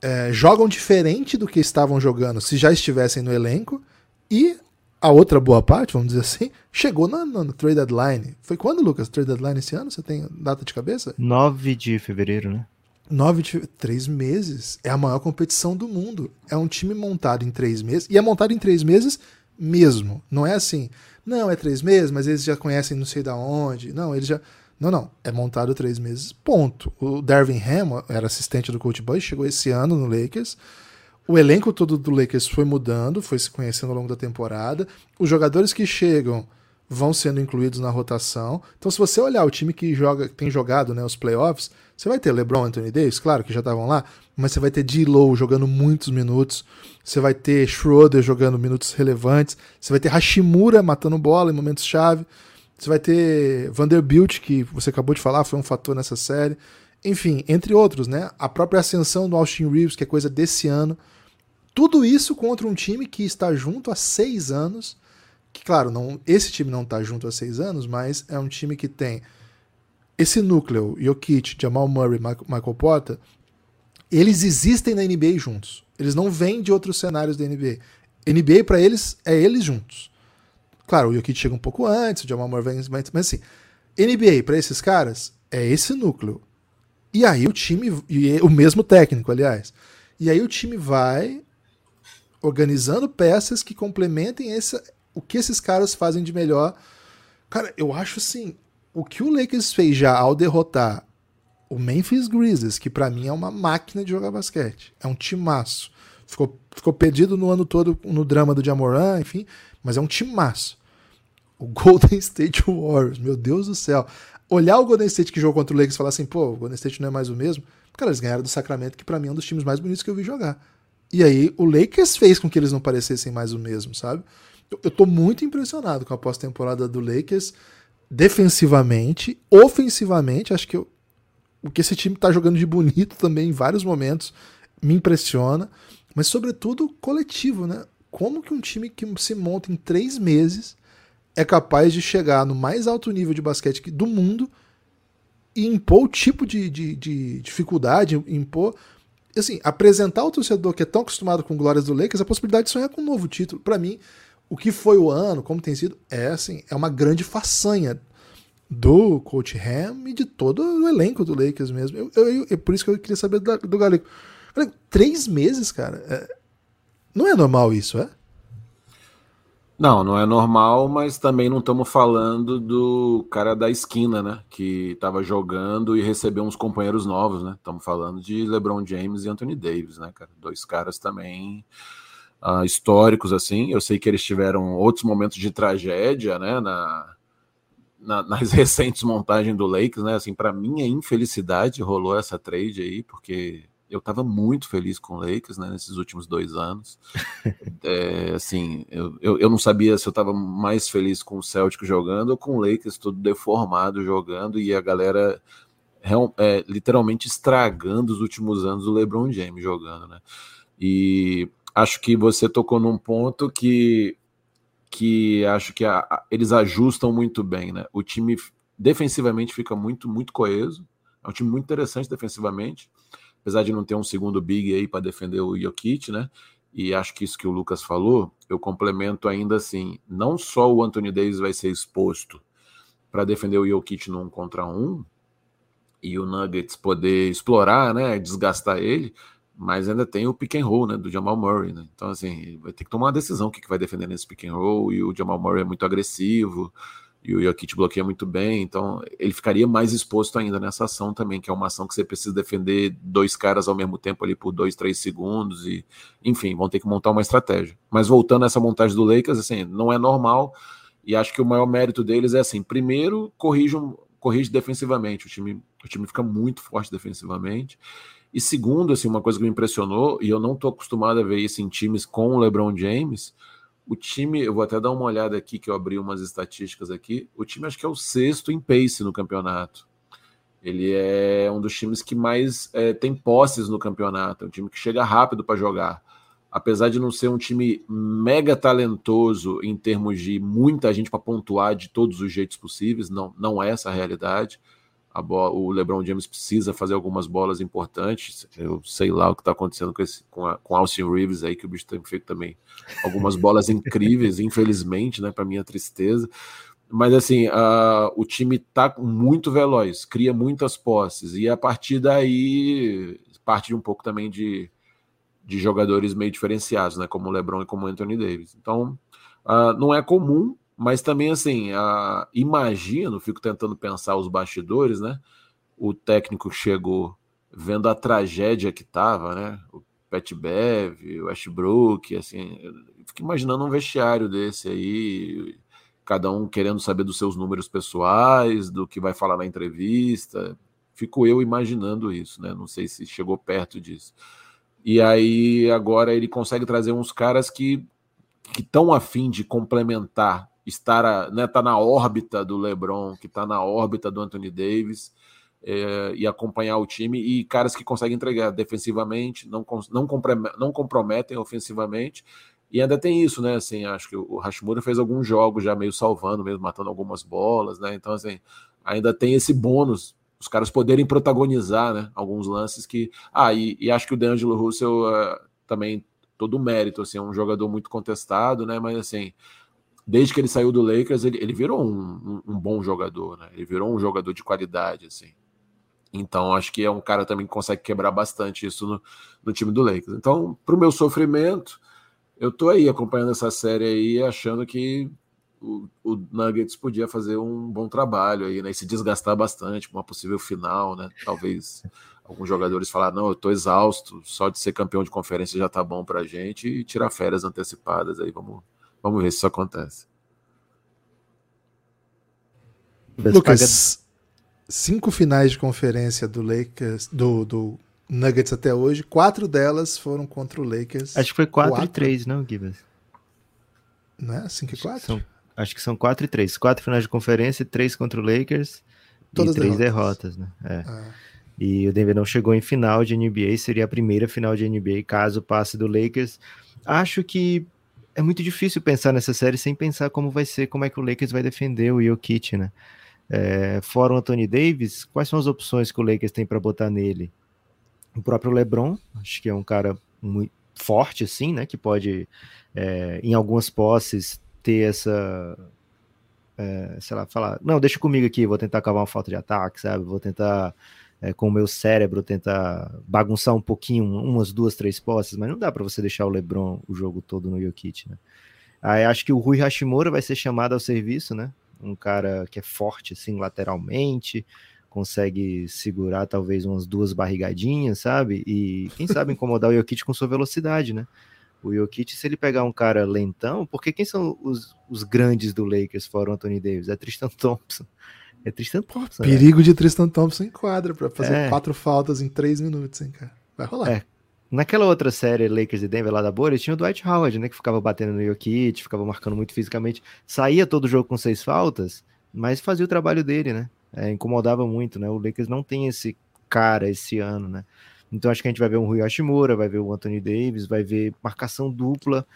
é, jogam diferente do que estavam jogando se já estivessem no elenco. E a outra boa parte, vamos dizer assim, chegou na, na, trade deadline. Foi quando, Lucas? Trade deadline esse ano? Você tem data de cabeça? 9 de fevereiro, né? 9 de três meses. É a maior competição do mundo. É um time montado em três meses. E é montado em três meses mesmo. Não é assim, não, é três meses, mas eles já conhecem não sei da onde. Não, eles já. Não, não. É montado três meses. Ponto. O Darvin Ham era assistente do Coach Boy, chegou esse ano no Lakers o elenco todo do Lakers foi mudando, foi se conhecendo ao longo da temporada. Os jogadores que chegam vão sendo incluídos na rotação. Então, se você olhar o time que joga, tem jogado né, os playoffs, você vai ter LeBron Anthony Davis, claro que já estavam lá, mas você vai ter D-Low jogando muitos minutos, você vai ter Schroeder jogando minutos relevantes, você vai ter Hashimura matando bola em momentos chave, você vai ter Vanderbilt, que você acabou de falar, foi um fator nessa série. Enfim, entre outros, né? A própria ascensão do Austin Reeves, que é coisa desse ano. Tudo isso contra um time que está junto há seis anos. Que, claro, não, esse time não está junto há seis anos, mas é um time que tem esse núcleo, Jokic, Jamal Murray, Michael Porter, eles existem na NBA juntos. Eles não vêm de outros cenários da NBA. NBA para eles é eles juntos. Claro, o Jokic chega um pouco antes, o Jamal Murray vem, mas assim, NBA para esses caras é esse núcleo. E aí o time, e o mesmo técnico, aliás. E aí o time vai organizando peças que complementem esse, o que esses caras fazem de melhor. Cara, eu acho assim, o que o Lakers fez já ao derrotar o Memphis Grizzlies, que para mim é uma máquina de jogar basquete. É um timaço. Ficou, ficou perdido no ano todo no drama do Jamoran, enfim, mas é um timaço. O Golden State Warriors, meu Deus do céu. Olhar o Golden State que jogou contra o Lakers e falar assim, pô, o Golden State não é mais o mesmo. Cara, eles ganharam do Sacramento, que para mim é um dos times mais bonitos que eu vi jogar. E aí o Lakers fez com que eles não parecessem mais o mesmo, sabe? Eu, eu tô muito impressionado com a pós-temporada do Lakers, defensivamente, ofensivamente, acho que eu, o que esse time tá jogando de bonito também em vários momentos me impressiona, mas sobretudo coletivo, né? Como que um time que se monta em três meses é capaz de chegar no mais alto nível de basquete do mundo e impor o tipo de, de, de dificuldade, impor assim, apresentar ao torcedor que é tão acostumado com glórias do Lakers a possibilidade de sonhar com um novo título. Para mim, o que foi o ano, como tem sido, é assim, é uma grande façanha do Coach Ham e de todo o elenco do Lakers mesmo. Eu, eu, é por isso que eu queria saber do, do Galego. Três meses, cara. É, não é normal isso, é? Não, não é normal, mas também não estamos falando do cara da esquina, né? Que estava jogando e recebeu uns companheiros novos, né? Estamos falando de LeBron James e Anthony Davis, né, cara? Dois caras também uh, históricos, assim. Eu sei que eles tiveram outros momentos de tragédia, né? Na, na, nas recentes montagens do Lakers, né? Assim, para minha infelicidade rolou essa trade aí, porque eu estava muito feliz com o Lakers né, nesses últimos dois anos. é, assim, eu, eu, eu, não sabia se eu estava mais feliz com o Celtic jogando ou com o Lakers todo deformado jogando e a galera é, literalmente estragando os últimos anos do LeBron James jogando, né? E acho que você tocou num ponto que que acho que a, a, eles ajustam muito bem, né? O time defensivamente fica muito muito coeso, é um time muito interessante defensivamente apesar de não ter um segundo big aí para defender o Jokic, né? E acho que isso que o Lucas falou, eu complemento ainda assim, não só o Anthony Davis vai ser exposto para defender o Jokic num contra um e o Nuggets poder explorar, né, desgastar ele, mas ainda tem o pick and roll, né, do Jamal Murray, né? Então assim, vai ter que tomar uma decisão o que, que vai defender nesse pick and roll e o Jamal Murray é muito agressivo e o Jokic bloqueia muito bem, então ele ficaria mais exposto ainda nessa ação também, que é uma ação que você precisa defender dois caras ao mesmo tempo ali por dois, três segundos, e enfim, vão ter que montar uma estratégia. Mas voltando a essa montagem do Lakers, assim, não é normal, e acho que o maior mérito deles é assim, primeiro, corrijam, corrige defensivamente, o time, o time fica muito forte defensivamente, e segundo, assim, uma coisa que me impressionou, e eu não estou acostumado a ver isso em times com o LeBron James, o time, eu vou até dar uma olhada aqui, que eu abri umas estatísticas aqui. O time acho que é o sexto em pace no campeonato. Ele é um dos times que mais é, tem posses no campeonato. É um time que chega rápido para jogar. Apesar de não ser um time mega talentoso em termos de muita gente para pontuar de todos os jeitos possíveis, não, não é essa a realidade bola, o LeBron James precisa fazer algumas bolas importantes. Eu sei lá o que está acontecendo com, esse, com, a, com Austin Reeves aí, que o bicho tem feito também algumas bolas incríveis, infelizmente, né, para minha tristeza. Mas assim, o time tá muito veloz, cria muitas posses, e a partir daí parte um pouco também de, de jogadores meio diferenciados, né? Como o LeBron e como o Anthony Davis. Então, uh, não é comum mas também, assim, a, imagino, fico tentando pensar os bastidores, né? O técnico chegou vendo a tragédia que tava, né? O Pat Bev, o Westbrook, assim, fico imaginando um vestiário desse aí, cada um querendo saber dos seus números pessoais, do que vai falar na entrevista. Fico eu imaginando isso, né? Não sei se chegou perto disso. E aí agora ele consegue trazer uns caras que que estão afim de complementar estar né, tá na órbita do LeBron, que está na órbita do Anthony Davis, é, e acompanhar o time, e caras que conseguem entregar defensivamente, não, não, não comprometem ofensivamente, e ainda tem isso, né? Assim, acho que o Hashimura fez alguns jogos já meio salvando, mesmo matando algumas bolas, né? Então, assim, ainda tem esse bônus, os caras poderem protagonizar, né? Alguns lances que. Ah, e, e acho que o D'Angelo Russell uh, também todo mérito, assim, é um jogador muito contestado, né? Mas assim, desde que ele saiu do Lakers, ele, ele virou um, um, um, bom jogador, né? Ele virou um jogador de qualidade, assim. Então, acho que é um cara também que consegue quebrar bastante isso no, no time do Lakers. Então, para o meu sofrimento, eu tô aí acompanhando essa série aí, achando que o, o, Nuggets podia fazer um bom trabalho aí, né? E se desgastar bastante com uma possível final, né? Talvez alguns jogadores falar, não, eu tô exausto, só de ser campeão de conferência já tá bom pra gente e tirar férias antecipadas aí, vamos, vamos ver se isso acontece. Lucas, cinco finais de conferência do Lakers, do, do Nuggets até hoje, quatro delas foram contra o Lakers. Acho que foi 4 e 3, não, Gibbs? Não é? 5 e 4? São, acho que são 4 e 3. 4 finais de conferência, 3 contra o Lakers Todas e 3 derrotas, derrotas né? É. Ah. E o Denver não chegou em final de NBA, seria a primeira final de NBA caso passe do Lakers. Acho que é muito difícil pensar nessa série sem pensar como vai ser, como é que o Lakers vai defender o Jokic, né? É, fora o Anthony Davis, quais são as opções que o Lakers tem para botar nele? O próprio LeBron, acho que é um cara muito forte, assim, né? Que pode, é, em algumas posses, ter essa. É, sei lá, falar, não, deixa comigo aqui, vou tentar cavar uma falta de ataque, sabe? Vou tentar, é, com o meu cérebro, tentar bagunçar um pouquinho, umas duas, três posses, mas não dá para você deixar o LeBron o jogo todo no Jokic, né? Aí acho que o Rui Hashimura vai ser chamado ao serviço, né? um cara que é forte assim lateralmente, consegue segurar talvez umas duas barrigadinhas, sabe? E quem sabe incomodar o Jokic com sua velocidade, né? O Jokic, se ele pegar um cara lentão, porque quem são os, os grandes do Lakers fora o Anthony Davis? É Tristan Thompson. É Tristan Thompson. Né? Perigo de Tristan Thompson em quadra para fazer é. quatro faltas em três minutos, hein, cara? Vai rolar. É, Naquela outra série, Lakers e Denver lá da Bolha, tinha o Dwight Howard, né? Que ficava batendo no Jokic, ficava marcando muito fisicamente. Saía todo o jogo com seis faltas, mas fazia o trabalho dele, né? É, incomodava muito, né? O Lakers não tem esse cara esse ano, né? Então acho que a gente vai ver um Rui Hashimura, vai ver o Anthony Davis, vai ver marcação dupla.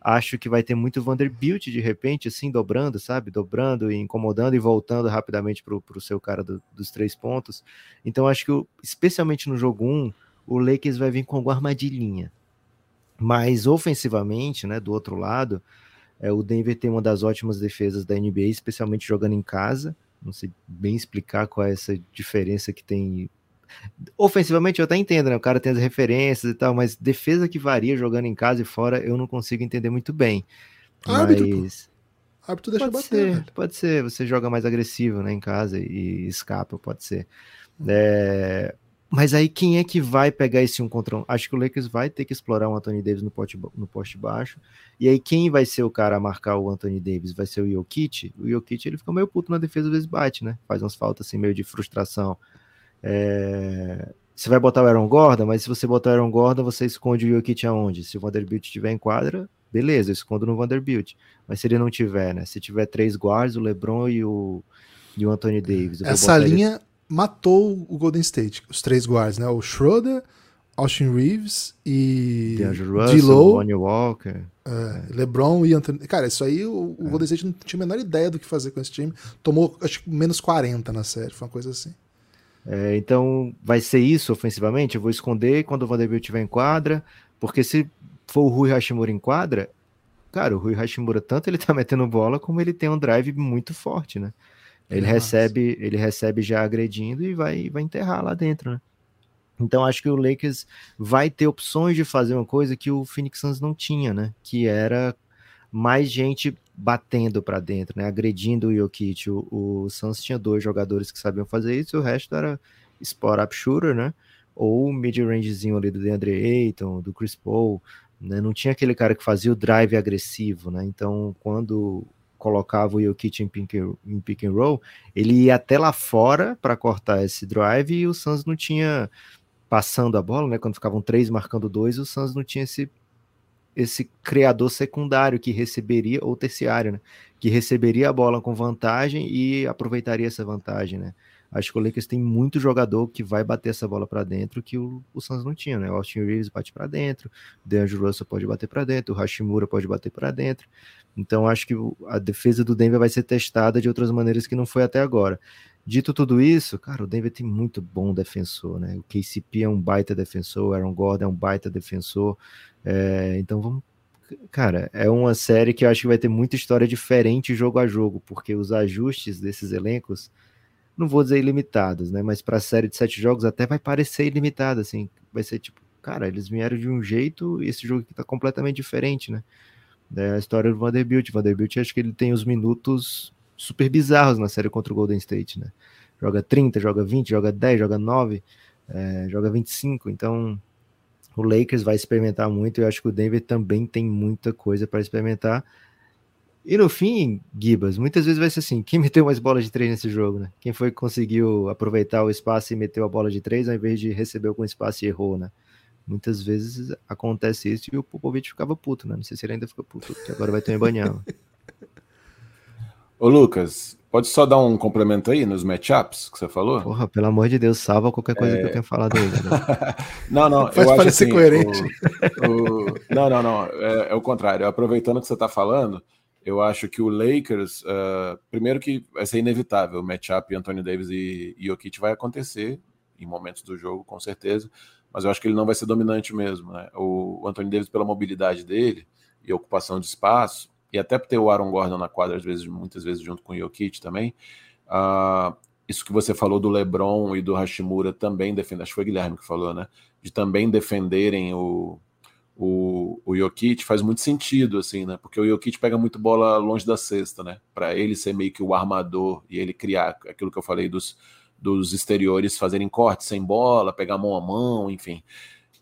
Acho que vai ter muito Vanderbilt de repente, assim, dobrando, sabe? Dobrando e incomodando e voltando rapidamente para o seu cara do, dos três pontos. Então acho que, especialmente no jogo 1, um, o Lakers vai vir com alguma armadilhinha. Mas ofensivamente, né, do outro lado, é, o Denver tem uma das ótimas defesas da NBA, especialmente jogando em casa. Não sei bem explicar qual é essa diferença que tem. Ofensivamente eu até entendo, né? O cara tem as referências e tal, mas defesa que varia jogando em casa e fora eu não consigo entender muito bem. Árbitro, mas... Árbitro deixa pode bater. Ser, pode ser, você joga mais agressivo né, em casa e escapa, pode ser. É, mas aí quem é que vai pegar esse um contra um? Acho que o Lakers vai ter que explorar o Anthony Davis no poste, no poste baixo. E aí quem vai ser o cara a marcar o Anthony Davis? Vai ser o Jokic? O Jokic ele fica meio puto na defesa, às vezes bate, né? Faz umas faltas assim meio de frustração. É... Você vai botar o Aaron Gordon, mas se você botar o Aaron Gordon, você esconde o Jokic aonde? Se o Vanderbilt estiver em quadra, beleza, eu escondo no Vanderbilt. Mas se ele não tiver, né? Se tiver três guards, o LeBron e o, e o Anthony Davis. Essa linha, ele matou o Golden State, os três guards, né? O Schroeder, Austin Reeves e D-Low, Walker, é, é. LeBron e Anthony. Cara, isso aí o, o é. Golden State não tinha a menor ideia do que fazer com esse time. Tomou acho que menos 40 na série, foi uma coisa assim. É, então vai ser isso ofensivamente. Eu vou esconder quando o Vanderbilt tiver em quadra, porque se for o Rui Hashimura em quadra, cara, o Rui Hashimura tanto ele tá metendo bola como ele tem um drive muito forte, né? Ele Nossa. recebe, ele recebe já agredindo e vai, vai enterrar lá dentro, né? Então acho que o Lakers vai ter opções de fazer uma coisa que o Phoenix Suns não tinha, né? Que era mais gente batendo para dentro, né? Agredindo o Jokic. O, o Suns tinha dois jogadores que sabiam fazer isso, o resto era spot up shooter, né? Ou mid-rangezinho ali do DeAndre Ayton, do Chris Paul, né? Não tinha aquele cara que fazia o drive agressivo, né? Então, quando colocava o Jokic em pick, em pick and roll, ele ia até lá fora para cortar esse drive e o Suns não tinha passando a bola, né? Quando ficavam três marcando dois, o Suns não tinha esse esse criador secundário que receberia ou terciário, né? Que receberia a bola com vantagem e aproveitaria essa vantagem, né? Acho que o Lakers tem muito jogador que vai bater essa bola para dentro que o, o Suns não tinha, né? O Austin Reeves bate para dentro, o DeAngelo Russell pode bater para dentro, o Hashimura pode bater para dentro. Então acho que a defesa do Denver vai ser testada de outras maneiras que não foi até agora. Dito tudo isso, cara, o Denver tem muito bom defensor, né? O KCP é um baita defensor, o Aaron Gordon é um baita defensor. É, então vamos. Cara, é uma série que eu acho que vai ter muita história diferente jogo a jogo, porque os ajustes desses elencos não vou dizer ilimitados, né? Mas para a série de sete jogos até vai parecer ilimitado, assim. Vai ser tipo, cara, eles vieram de um jeito e esse jogo aqui tá completamente diferente, né? É a história do Vanderbilt. Vanderbilt, acho que ele tem os minutos super bizarros na série contra o Golden State, né? Joga 30, joga 20, joga 10, joga 9, é, joga 25. Então, o Lakers vai experimentar muito. Eu acho que o Denver também tem muita coisa para experimentar. E no fim, Gibas, muitas vezes vai ser assim: quem meteu mais bola de três nesse jogo, né? Quem foi que conseguiu aproveitar o espaço e meteu a bola de três ao invés de receber algum espaço e errou, né? Muitas vezes acontece isso e o Popovich ficava puto, né? Não sei se ele ainda fica puto, porque agora vai ter um banhão. Ô Lucas, pode só dar um complemento aí nos matchups que você falou? Porra, pelo amor de Deus, salva qualquer coisa é... que eu tenha falado aí. Né? não, não, Faz eu parecer assim, coerente. O, o... Não, não, não, é, é, o contrário. Aproveitando que você está falando, eu acho que o Lakers, uh, primeiro que vai ser inevitável, o matchup Anthony Davis e Jokic vai acontecer em momentos do jogo, com certeza mas eu acho que ele não vai ser dominante mesmo. Né? O, Anthony Davis, pela mobilidade dele e ocupação de espaço, e até por ter o Aaron Gordon na quadra, às vezes, muitas vezes junto com o Jokic também, uh, isso que você falou do LeBron e do Hashimura também defende, acho que foi Guilherme que falou, né? De também defenderem o, o, o Jokic faz muito sentido, assim, né? Porque o Jokic pega muito bola longe da cesta, né? Para ele ser meio que o armador e ele criar aquilo que eu falei dos dos exteriores fazerem corte sem bola, pegar mão a mão, enfim.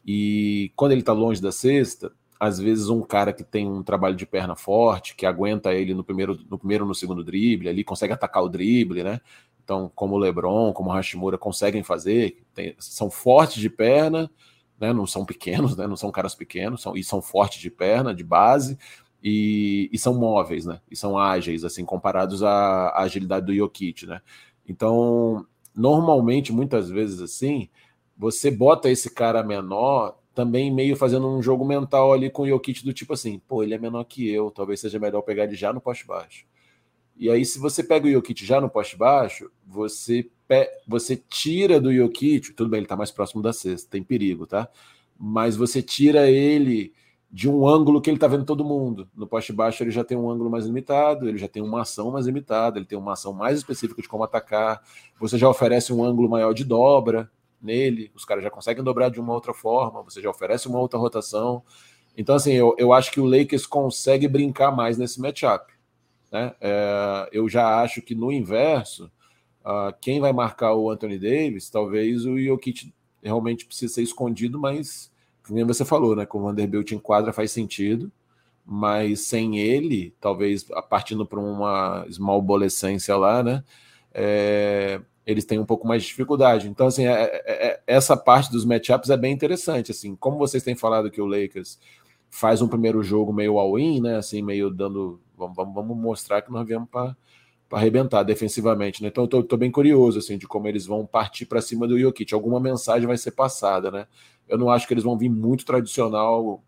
E quando ele está longe da cesta, às vezes um cara que tem um trabalho de perna forte, que aguenta ele no primeiro, no primeiro no segundo drible, ali consegue atacar o drible, né? Então, como o LeBron, como o Hashimura conseguem fazer, tem, são fortes de perna, né? Não são pequenos, né? Não são caras pequenos, são, e são fortes de perna, de base, e, e são móveis, né? E são ágeis, assim, comparados à, à agilidade do Jokic, né? Então, normalmente, muitas vezes assim, você bota esse cara menor também meio fazendo um jogo mental ali com o Jokic do tipo assim, pô, ele é menor que eu, talvez seja melhor pegar ele já no poste baixo. E aí, se você pega o Jokic já no poste baixo, você, você tira do Jokic, tudo bem, ele tá mais próximo da cesta, tem perigo, tá? Mas você tira ele de um ângulo que ele está vendo todo mundo. No poste baixo ele já tem um ângulo mais limitado, ele já tem uma ação mais limitada, ele tem uma ação mais específica de como atacar. Você já oferece um ângulo maior de dobra nele, os caras já conseguem dobrar de uma outra forma, você já oferece uma outra rotação. Então, assim, eu, eu acho que o Lakers consegue brincar mais nesse matchup. Né? É, eu já acho que no inverso, uh, quem vai marcar o Anthony Davis, talvez o Jokic realmente precisa ser escondido, mas como você falou, né? Com o Vanderbilt em quadra faz sentido, mas sem ele, talvez partindo para uma small bolescência lá, né? É, eles têm um pouco mais de dificuldade. Então, assim, é, é, é, essa parte dos matchups é bem interessante. Assim, como vocês têm falado que o Lakers faz um primeiro jogo meio all-in, né? Assim, meio dando. Vamos, vamos mostrar que nós viemos para para arrebentar defensivamente, né? Então eu tô, tô, bem curioso assim de como eles vão partir para cima do Jokic. Alguma mensagem vai ser passada, né? Eu não acho que eles vão vir muito tradicional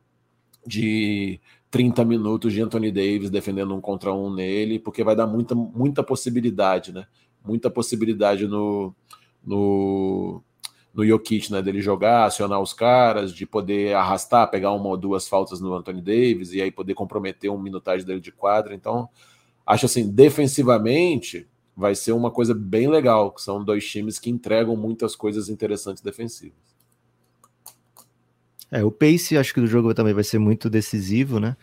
de 30 minutos de Anthony Davis defendendo um contra um nele, porque vai dar muita, muita possibilidade, né? Muita possibilidade no, no, no Jokic, né? Dele jogar, acionar os caras, de poder arrastar, pegar uma ou duas faltas no Anthony Davis e aí poder comprometer um minutagem dele de quadra. Então, acho assim, defensivamente vai ser uma coisa bem legal, que são dois times que entregam muitas coisas interessantes defensivas. É, o pace acho que do jogo também vai ser muito decisivo, né?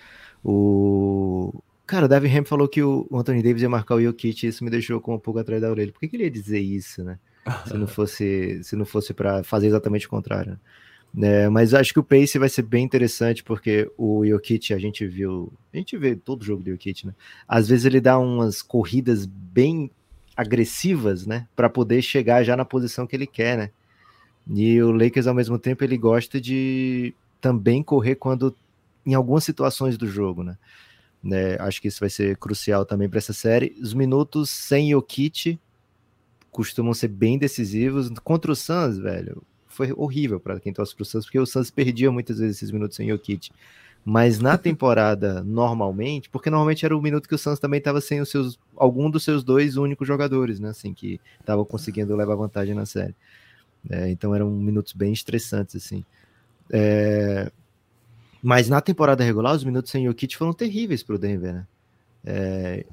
O Cara, o Devin Ham falou que o Anthony Davis ia marcar o Jokic e isso me deixou com um pouco atrás da orelha. Por que, que ele ia dizer isso, né? Se não fosse, se não fosse para fazer exatamente o contrário. É, mas acho que o pace vai ser bem interessante porque o Jokic, a gente viu, a gente vê todo jogo do Jokic, né? Às vezes ele dá umas corridas bem agressivas, né, para poder chegar já na posição que ele quer, né? E o Lakers, ao mesmo tempo, ele gosta de também correr quando em algumas situações do jogo, né? né? Acho que isso vai ser crucial também para essa série. Os minutos sem Jokic costumam ser bem decisivos. Contra o Suns, velho, foi horrível para quem torce para o Suns, porque o Suns perdia muitas vezes esses minutos sem Jokic. Mas na temporada, normalmente, porque normalmente era o minuto que o Suns também estava sem os seus, algum dos seus dois únicos jogadores, né? Assim, que estavam conseguindo levar vantagem na série. É, então eram minutos bem estressantes, assim. É, mas na temporada regular, os minutos sem Jokic foram terríveis para o Denver, né? É,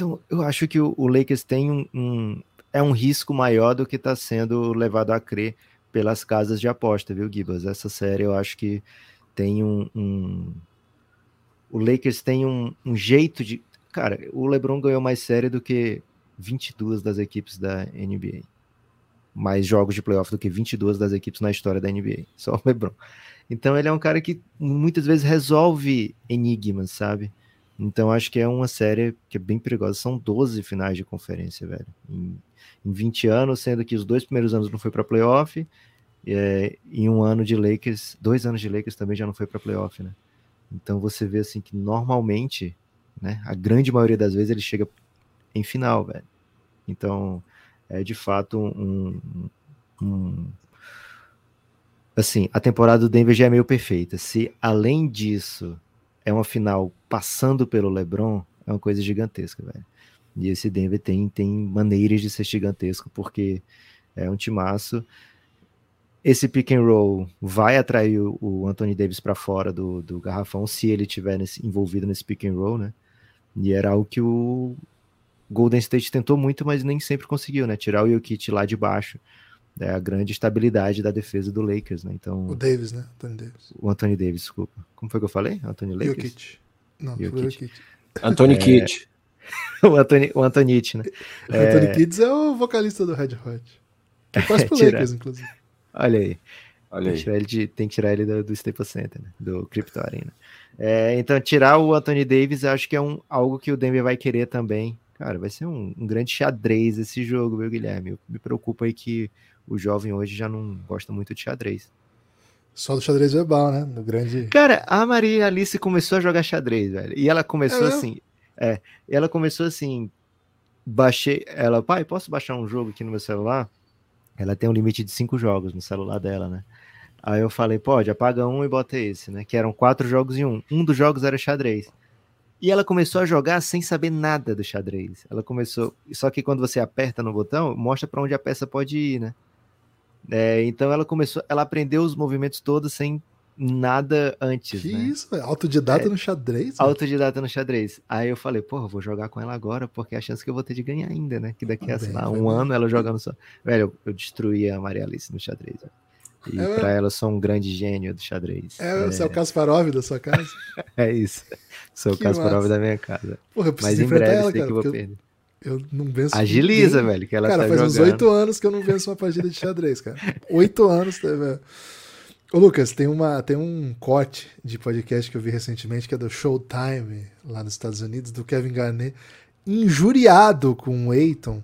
então, eu acho que o, o Lakers tem um, um, é um risco maior do que está sendo levado a crer pelas casas de aposta, viu, Gibas? Essa série eu acho que tem um, um, o Lakers tem um, um jeito de. Cara, o LeBron ganhou mais série do que 22 das equipes da NBA. Mais jogos de playoff do que 22 das equipes na história da NBA. Só o LeBron. Então ele é um cara que muitas vezes resolve enigmas, sabe? Então acho que é uma série que é bem perigosa. São 12 finais de conferência, velho. Em, em 20 anos, sendo que os dois primeiros anos não foi para playoff. É, em um ano de Lakers, dois anos de Lakers também já não foi para playoff, né? Então você vê assim que normalmente, né, a grande maioria das vezes ele chega em final, velho. Então é de fato um, um assim, a temporada do Denver já é meio perfeita. Se além disso é uma final passando pelo LeBron, é uma coisa gigantesca, velho. E esse Denver tem, tem maneiras de ser gigantesco, porque é um timaço. Esse pick and roll vai atrair o, Anthony Davis para fora do, do garrafão, se ele estiver envolvido nesse pick and roll, né? E era algo que o Golden State tentou muito, mas nem sempre conseguiu, né? Tirar o Jokic lá de baixo é a grande estabilidade da defesa do Lakers, né? Então, o Davis, né? Anthony Davis. O Anthony Davis, desculpa. Como foi que eu falei? Anthony Lakers? Jokic. Não, Jokic. Anthony é... Kidd. o Anthony, o Antonite, né? O é... Anthony Kidd é o vocalista do Red Hot. Que faz pro Tira... Lakers, inclusive. Olha aí. Olha tem, aí. Que de, tem que tirar ele do, do Staples Center, né? do Crypto Arena. É, então, tirar o Anthony Davis, acho que é um, algo que o Denver vai querer também. Cara, vai ser um, um grande xadrez esse jogo, viu, Guilherme? Me preocupa aí que o jovem hoje já não gosta muito de xadrez. Só do xadrez verbal, né? No grande. Cara, a Maria Alice começou a jogar xadrez, velho. E ela começou é assim. É, ela começou assim. Baixei. Ela, pai, posso baixar um jogo aqui no meu celular? Ela tem um limite de cinco jogos no celular dela, né? Aí eu falei, pode, apaga um e bota esse, né? Que eram quatro jogos em um. Um dos jogos era xadrez. E ela começou a jogar sem saber nada do xadrez. Ela começou. Só que quando você aperta no botão, mostra para onde a peça pode ir, né? É, então ela começou, ela aprendeu os movimentos todos sem nada antes. Que né? isso, véio? autodidata é, no xadrez? Autodidata no xadrez. Aí eu falei, porra, vou jogar com ela agora, porque é a chance que eu vou ter de ganhar ainda, né? Que daqui a bem, lá, um ano ela jogando só. Velho, eu, destruí a Maria Alice no xadrez. Velho. E é, pra ela eu sou um grande gênio do xadrez. É, você é o Kasparov da sua casa? é isso. Sou que o Kasparov massa. da minha casa. Porra, eu Mas em breve ela, sei cara, que eu vou perder. Eu não venço. Agiliza, velho, que ela cara, tá faz jogando. uns oito anos que eu não venço uma partida de xadrez, cara. Oito anos, tá, velho. Ô, Lucas, tem, uma, tem um corte de podcast que eu vi recentemente que é do Showtime, lá nos Estados Unidos, do Kevin Garnett, injuriado com o Eiton,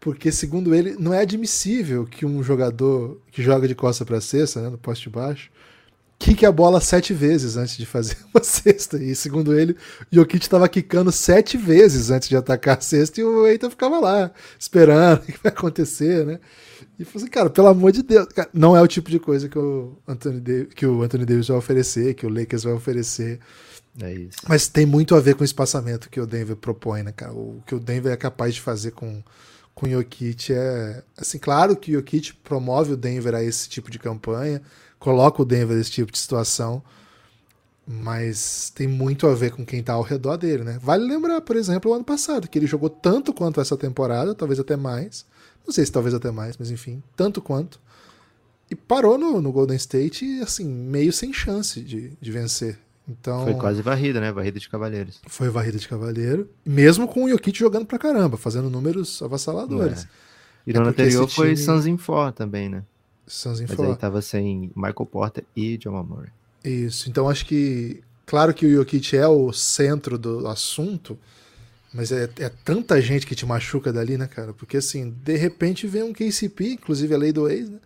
porque, segundo ele, não é admissível que um jogador que joga de costa para cesta, né, no poste baixo, quique a bola sete vezes antes de fazer uma cesta. E segundo ele, o Jokic estava quicando sete vezes antes de atacar a cesta e o Eitan ficava lá, esperando o que vai acontecer, né? E falou assim, cara, pelo amor de Deus, cara, não é o tipo de coisa que o, Anthony Davis, que o Anthony Davis vai oferecer, que o Lakers vai oferecer. É isso. Mas tem muito a ver com o espaçamento que o Denver propõe, né, cara? O que o Denver é capaz de fazer com, com o Jokic é. Assim, claro que o Jokic promove o Denver a esse tipo de campanha coloca o Denver nesse tipo de situação, mas tem muito a ver com quem está ao redor dele, né? Vale lembrar, por exemplo, o ano passado, que ele jogou tanto quanto essa temporada, talvez até mais, não sei se talvez até mais, mas enfim, tanto quanto, e parou no, no Golden State, assim, meio sem chance de, de vencer. Então, foi quase varrida, né? Varrida de Cavaleiros. Foi varrida de Cavaleiro. Mesmo com o Jokic jogando pra caramba, fazendo números avassaladores. É. E no é ano anterior foi time... Suns in também, né? Suns Mas aí tava sem Michael Porter e Jamal Murray. Isso, então acho que, claro que o Jokic é o centro do assunto, mas é, é, tanta gente que te machuca dali, né, cara? Porque assim, de repente vem um KCP, inclusive a lei do ex, né?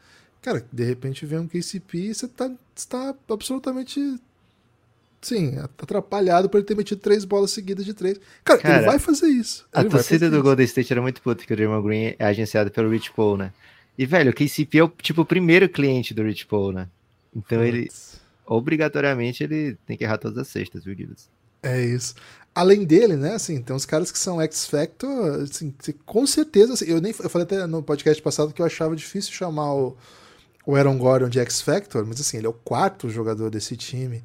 Cara, de repente vem um KCP e você tá, você tá absolutamente sim, atrapalhado por ele ter metido três bolas seguidas de três. Cara, Cara ele vai fazer isso. A torcida do isso. Golden State era muito puta que o Draymond Green é agenciado pelo Rich Paul, né? E, velho, o KCP é o, tipo, o primeiro cliente do Rich Paul, né? Então Putz. ele, obrigatoriamente, ele tem que errar todas as cestas, viu, Gibbs? É isso. Além dele, né, assim, tem uns caras que são X-Factor, assim, com certeza, assim, eu nem eu falei até no podcast passado que eu achava difícil chamar o, o Aaron Gordon de X-Factor, mas assim, ele é o quarto jogador desse time.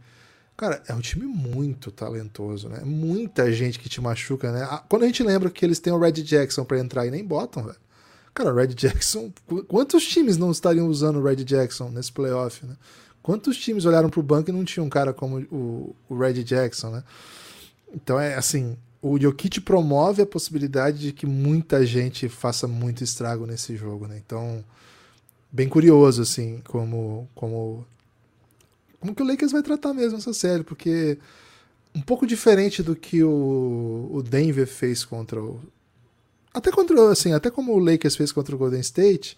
Cara, é um time muito talentoso, né? Muita gente que te machuca, né? Quando a gente lembra que eles têm o Red Jackson para entrar e nem botam, velho. Cara, o Red Jackson. Quantos times não estariam usando o Red Jackson nesse playoff, né? Quantos times olharam pro banco e não tinha um cara como o, o Red Jackson, né? Então é assim, o Jokic promove a possibilidade de que muita gente faça muito estrago nesse jogo, né? Então, bem curioso assim, como como como que o Lakers vai tratar mesmo essa série, porque um pouco diferente do que o, o Denver fez contra o até contra assim, até como o Lakers fez contra o Golden State,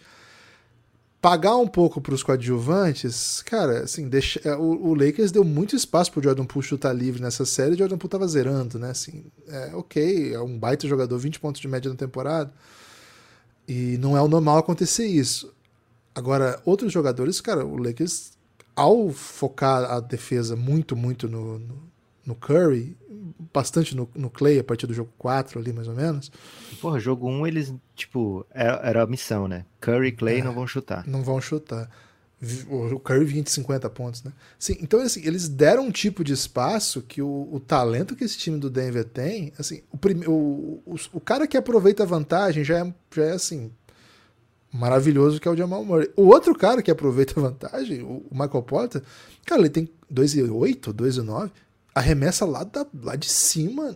pagar um pouco para os coadjuvantes, cara, assim, deixa, é, o, o, Lakers deu muito espaço pro Jordan Poole chutar livre nessa série, o Jordan Poole tava zerando, né, assim, é ok, é um baita jogador, 20 pontos de média na temporada, e não é o normal acontecer isso. Agora, outros jogadores, cara, o Lakers, ao focar a defesa muito, muito no, no, no Curry, bastante no, no Clay a partir do jogo 4 ali, mais ou menos. Porra, jogo 1 eles, tipo, era, era a missão, né? Curry e Clay é, não vão chutar. Não vão chutar. O Curry vinha de 50 pontos, né? Sim, então, assim, eles deram um tipo de espaço que o, o talento que esse time do Denver tem, assim, o, prime, o, o, o, cara que aproveita a vantagem já é, já é assim, maravilhoso, que é o Jamal Murray. O outro cara que aproveita a vantagem, o, o Michael Porter, cara, ele tem 2,8, 2,9, arremessa lá, da, lá de cima,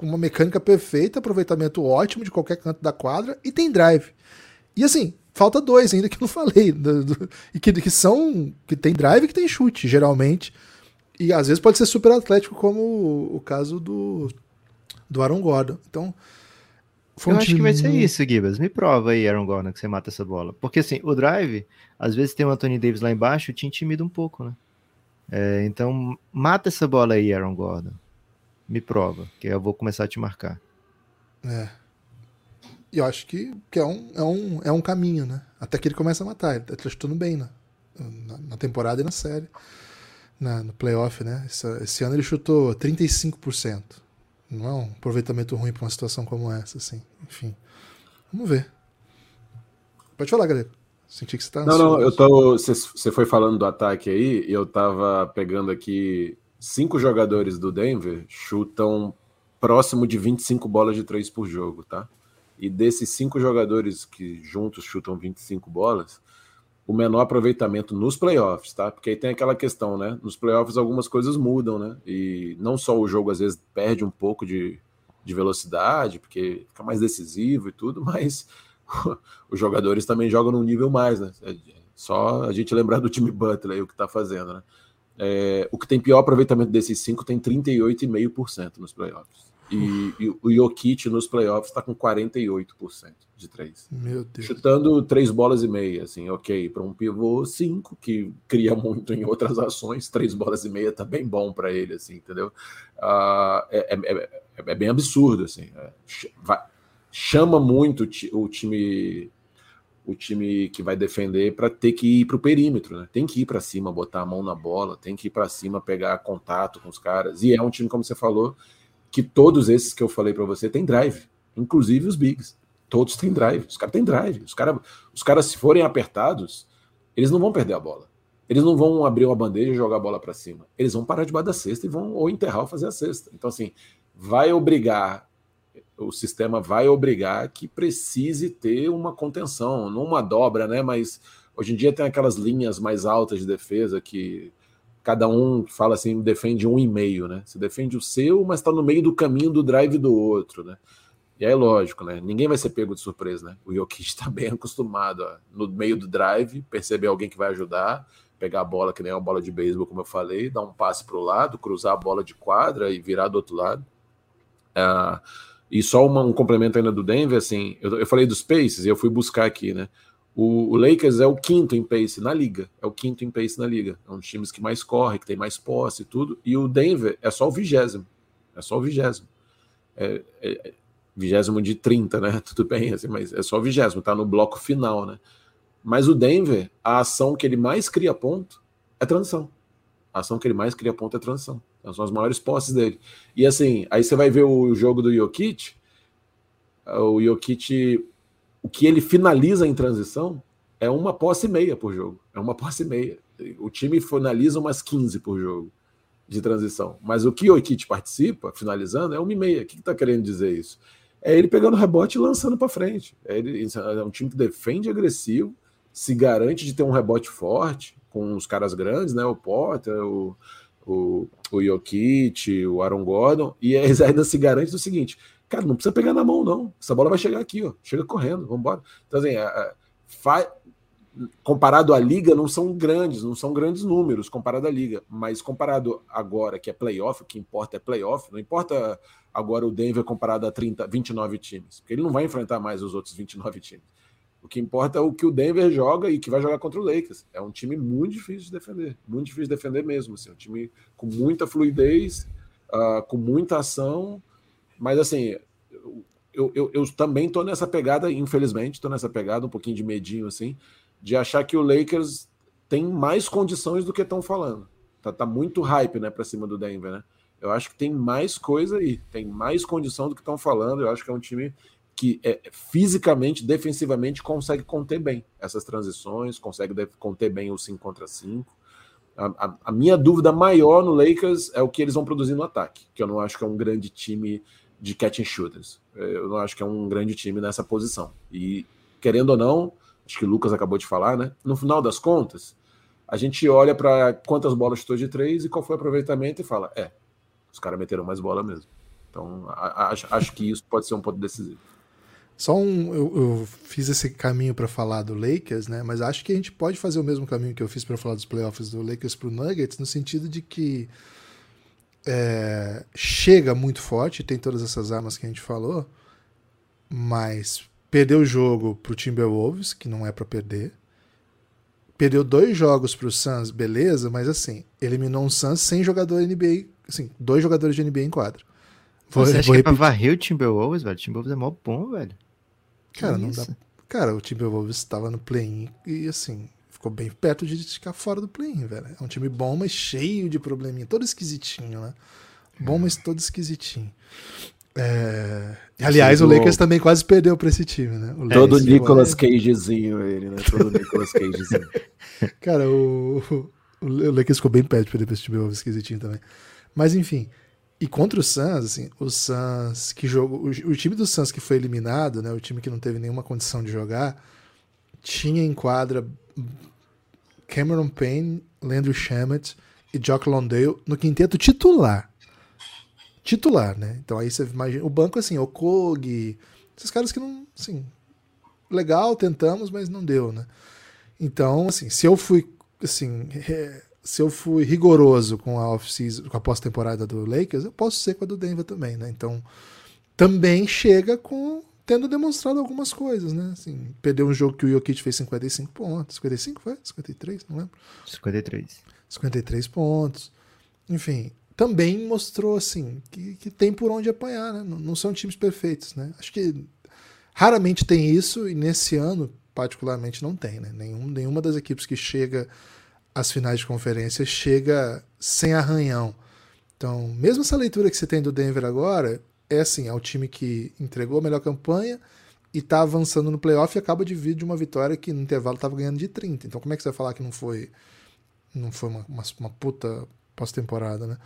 com uma mecânica perfeita, aproveitamento ótimo de qualquer canto da quadra e tem drive. E assim, falta dois ainda que eu não falei, do, do, e que, que são que tem drive e que tem chute, geralmente. E às vezes pode ser super atlético, como o, o caso do, do Aaron Gordon. Então, eu acho que vai ser isso, Gibas. Me prova aí, Aaron Gordon, que você mata essa bola. Porque assim, o drive, às vezes tem o Anthony Davis lá embaixo, te intimida um pouco, né? É, então, mata essa bola aí, Aaron Gordon. Me prova, que eu vou começar a te marcar. É. E eu acho que, que é, um, é, um, é um caminho, né? Até que ele começa a matar. Ele tá chutando bem né? na, na temporada e na série. Na, no playoff, né? Esse, esse ano ele chutou 35%. Não é um aproveitamento ruim para uma situação como essa, assim. Enfim. Vamos ver. Pode falar, galera. Senti que você tá. Não, não, eu tô. Você foi falando do ataque aí, e eu tava pegando aqui. Cinco jogadores do Denver chutam próximo de 25 bolas de três por jogo, tá? E desses cinco jogadores que juntos chutam 25 bolas, o menor aproveitamento nos playoffs, tá? Porque aí tem aquela questão, né? Nos playoffs algumas coisas mudam, né? E não só o jogo às vezes perde um pouco de, de velocidade, porque fica mais decisivo e tudo, mas os jogadores também jogam num nível mais, né? É só a gente lembrar do time Butler aí, o que tá fazendo, né? É, o que tem pior aproveitamento desses cinco tem 38,5% nos playoffs. E, e, o Jokic nos playoffs está com 48% de três. Meu Deus. Chutando três bolas e meia, assim, ok. Para um pivô, cinco, que cria muito em outras ações, três bolas e meia tá bem bom para ele, assim, entendeu? Uh, é, é, é, bem absurdo, assim. Vai, chama muito o time o time que vai defender para ter que ir para o perímetro, né? Tem que ir para cima, botar a mão na bola, tem que ir para cima, pegar contato com os caras. E é um time, como você falou, que todos esses que eu falei para você têm drive, inclusive os bigs. Todos têm drive. Os caras têm drive. Os caras, os caras, se forem apertados, eles não vão perder a bola. Eles não vão abrir uma bandeja e jogar a bola para cima. Eles vão parar debaixo da cesta e vão ou enterrar ou fazer a cesta. Então, assim, vai obrigar o sistema vai obrigar que precise ter uma contenção, não uma dobra, né? Mas hoje em dia tem aquelas linhas mais altas de defesa que cada um fala assim, defende um e meio, né? Você defende o seu, mas está no meio do caminho do drive do outro, né? E aí, lógico, né? Ninguém vai ser pego de surpresa, né? O Jokic está bem acostumado ó, no meio do drive, perceber alguém que vai ajudar, pegar a bola que nem uma bola de beisebol, como eu falei, dar um passe para o lado, cruzar a bola de quadra e virar do outro lado. Uh, e só uma, um complemento ainda do Denver, assim, eu, eu falei dos paces e eu fui buscar aqui, né? O, o, Lakers é o quinto em pace na liga, é o quinto em pace na liga. É um dos times que mais corre, que tem mais posse e tudo. E o Denver é só o vigésimo, é só o vigésimo. É, é, vigésimo de 30, né? Tudo bem, assim, mas é só o vigésimo, tá no bloco final, né? Mas o Denver, a ação que ele mais cria ponto é transição. A ação que ele mais cria ponto é transição. São as maiores posses dele. E assim, aí você vai ver o jogo do Jokic. O Jokic, o que ele finaliza em transição é uma posse meia por jogo. É uma posse meia. O time finaliza umas 15 por jogo de transição. Mas o que Jokic participa, finalizando, é uma e meia. O que está querendo dizer isso? É ele pegando rebote e lançando para frente. É, ele, é um time que defende agressivo, se garante de ter um rebote forte, com os caras grandes, né? O Potter, o, o, o Jokic, o Aaron Gordon, e eles ainda se garante do seguinte: cara, não precisa pegar na mão, não. Essa bola vai chegar aqui, ó. Chega correndo, vamos embora. Então, assim, a, a, comparado à liga, não são grandes, não são grandes números comparado à liga, mas comparado agora que é playoff, o que importa é playoff, não importa agora o Denver comparado a 30, 29 times, porque ele não vai enfrentar mais os outros 29 times. O que importa é o que o Denver joga e que vai jogar contra o Lakers. É um time muito difícil de defender, muito difícil de defender mesmo. Assim, um time com muita fluidez, uh, com muita ação, mas assim, eu, eu, eu também estou nessa pegada, infelizmente, estou nessa pegada, um pouquinho de medinho assim, de achar que o Lakers tem mais condições do que estão falando. Tá, tá muito hype, né, para cima do Denver, né? Eu acho que tem mais coisa aí, tem mais condição do que estão falando. Eu acho que é um time que é, fisicamente, defensivamente, consegue conter bem essas transições, consegue conter bem o 5 contra 5. A, a, a, minha dúvida maior no Lakers é o que eles vão produzir no ataque, que eu não acho que é um grande time de catch and shooters. Eu não acho que é um grande time nessa posição. E, querendo ou não, acho que o Lucas acabou de falar, né? No final das contas, a gente olha para quantas bolas chutou de três e qual foi o aproveitamento e fala: é, os caras meteram mais bola mesmo. Então, acho, acho que isso pode ser um ponto decisivo. Só um. Eu, eu fiz esse caminho para falar do Lakers, né? Mas acho que a gente pode fazer o mesmo caminho que eu fiz para falar dos playoffs do Lakers pro Nuggets, no sentido de que é, chega muito forte, tem todas essas armas que a gente falou, mas Perdeu o jogo pro Timberwolves, que não é para perder. Perdeu dois jogos pro Suns, beleza, mas assim, eliminou um Suns sem jogador NBA, assim, dois jogadores de NBA em quadro. Vou, Você acha que é pra varrer o Timberwolves, velho? O Timberwolves é mó bom, velho. Cara, que não isso? dá. Cara, o Timberwolves estava no play-in e assim, ficou bem perto de ficar fora do play-in, velho. É um time bom, mas cheio de probleminha, todo esquisitinho, né? Bom, mas todo esquisitinho. É... Aliás, o Lakers também quase perdeu para esse time, né? O Todo Lakers, Nicolas Cagezinho, ele, né? Todo Nicolas Cagezinho. Cara, o, o, Lakers ficou bem perto de perder para esse time esquisitinho também. Mas enfim, e contra o Suns, assim, o Suns que jogou, o, time do Suns que foi eliminado, né? O time que não teve nenhuma condição de jogar, tinha em quadra Cameron Payne, Landry Shamet e Jock Londale no quinteto titular titular, né? Então aí você imagina. O banco, assim, o Kog, esses caras que não. Assim, legal, tentamos, mas não deu, né? Então, assim, se eu fui. Assim, se eu fui rigoroso com a off com a pós-temporada do Lakers, eu posso ser com a do Denver também, né? Então, também chega com tendo demonstrado algumas coisas, né? Assim, perdeu um jogo que o Jokic fez 55 pontos. 55 foi? 53? Não lembro. 53. 53 pontos. Enfim, também mostrou assim que, que tem por onde apanhar, né? não, não, são times perfeitos, né? Acho que raramente tem isso e nesse ano particularmente não tem, né? Nenhum, nenhuma das equipes que chega às finais de conferência chega sem arranhão. Então, mesmo essa leitura que você tem do Denver agora é assim, é o time que entregou a melhor campanha e está avançando no playoff e acaba de vir de uma vitória que no intervalo estava ganhando de 30. Então, como é que você vai falar que não foi não foi uma, uma, uma puta pós-temporada, né?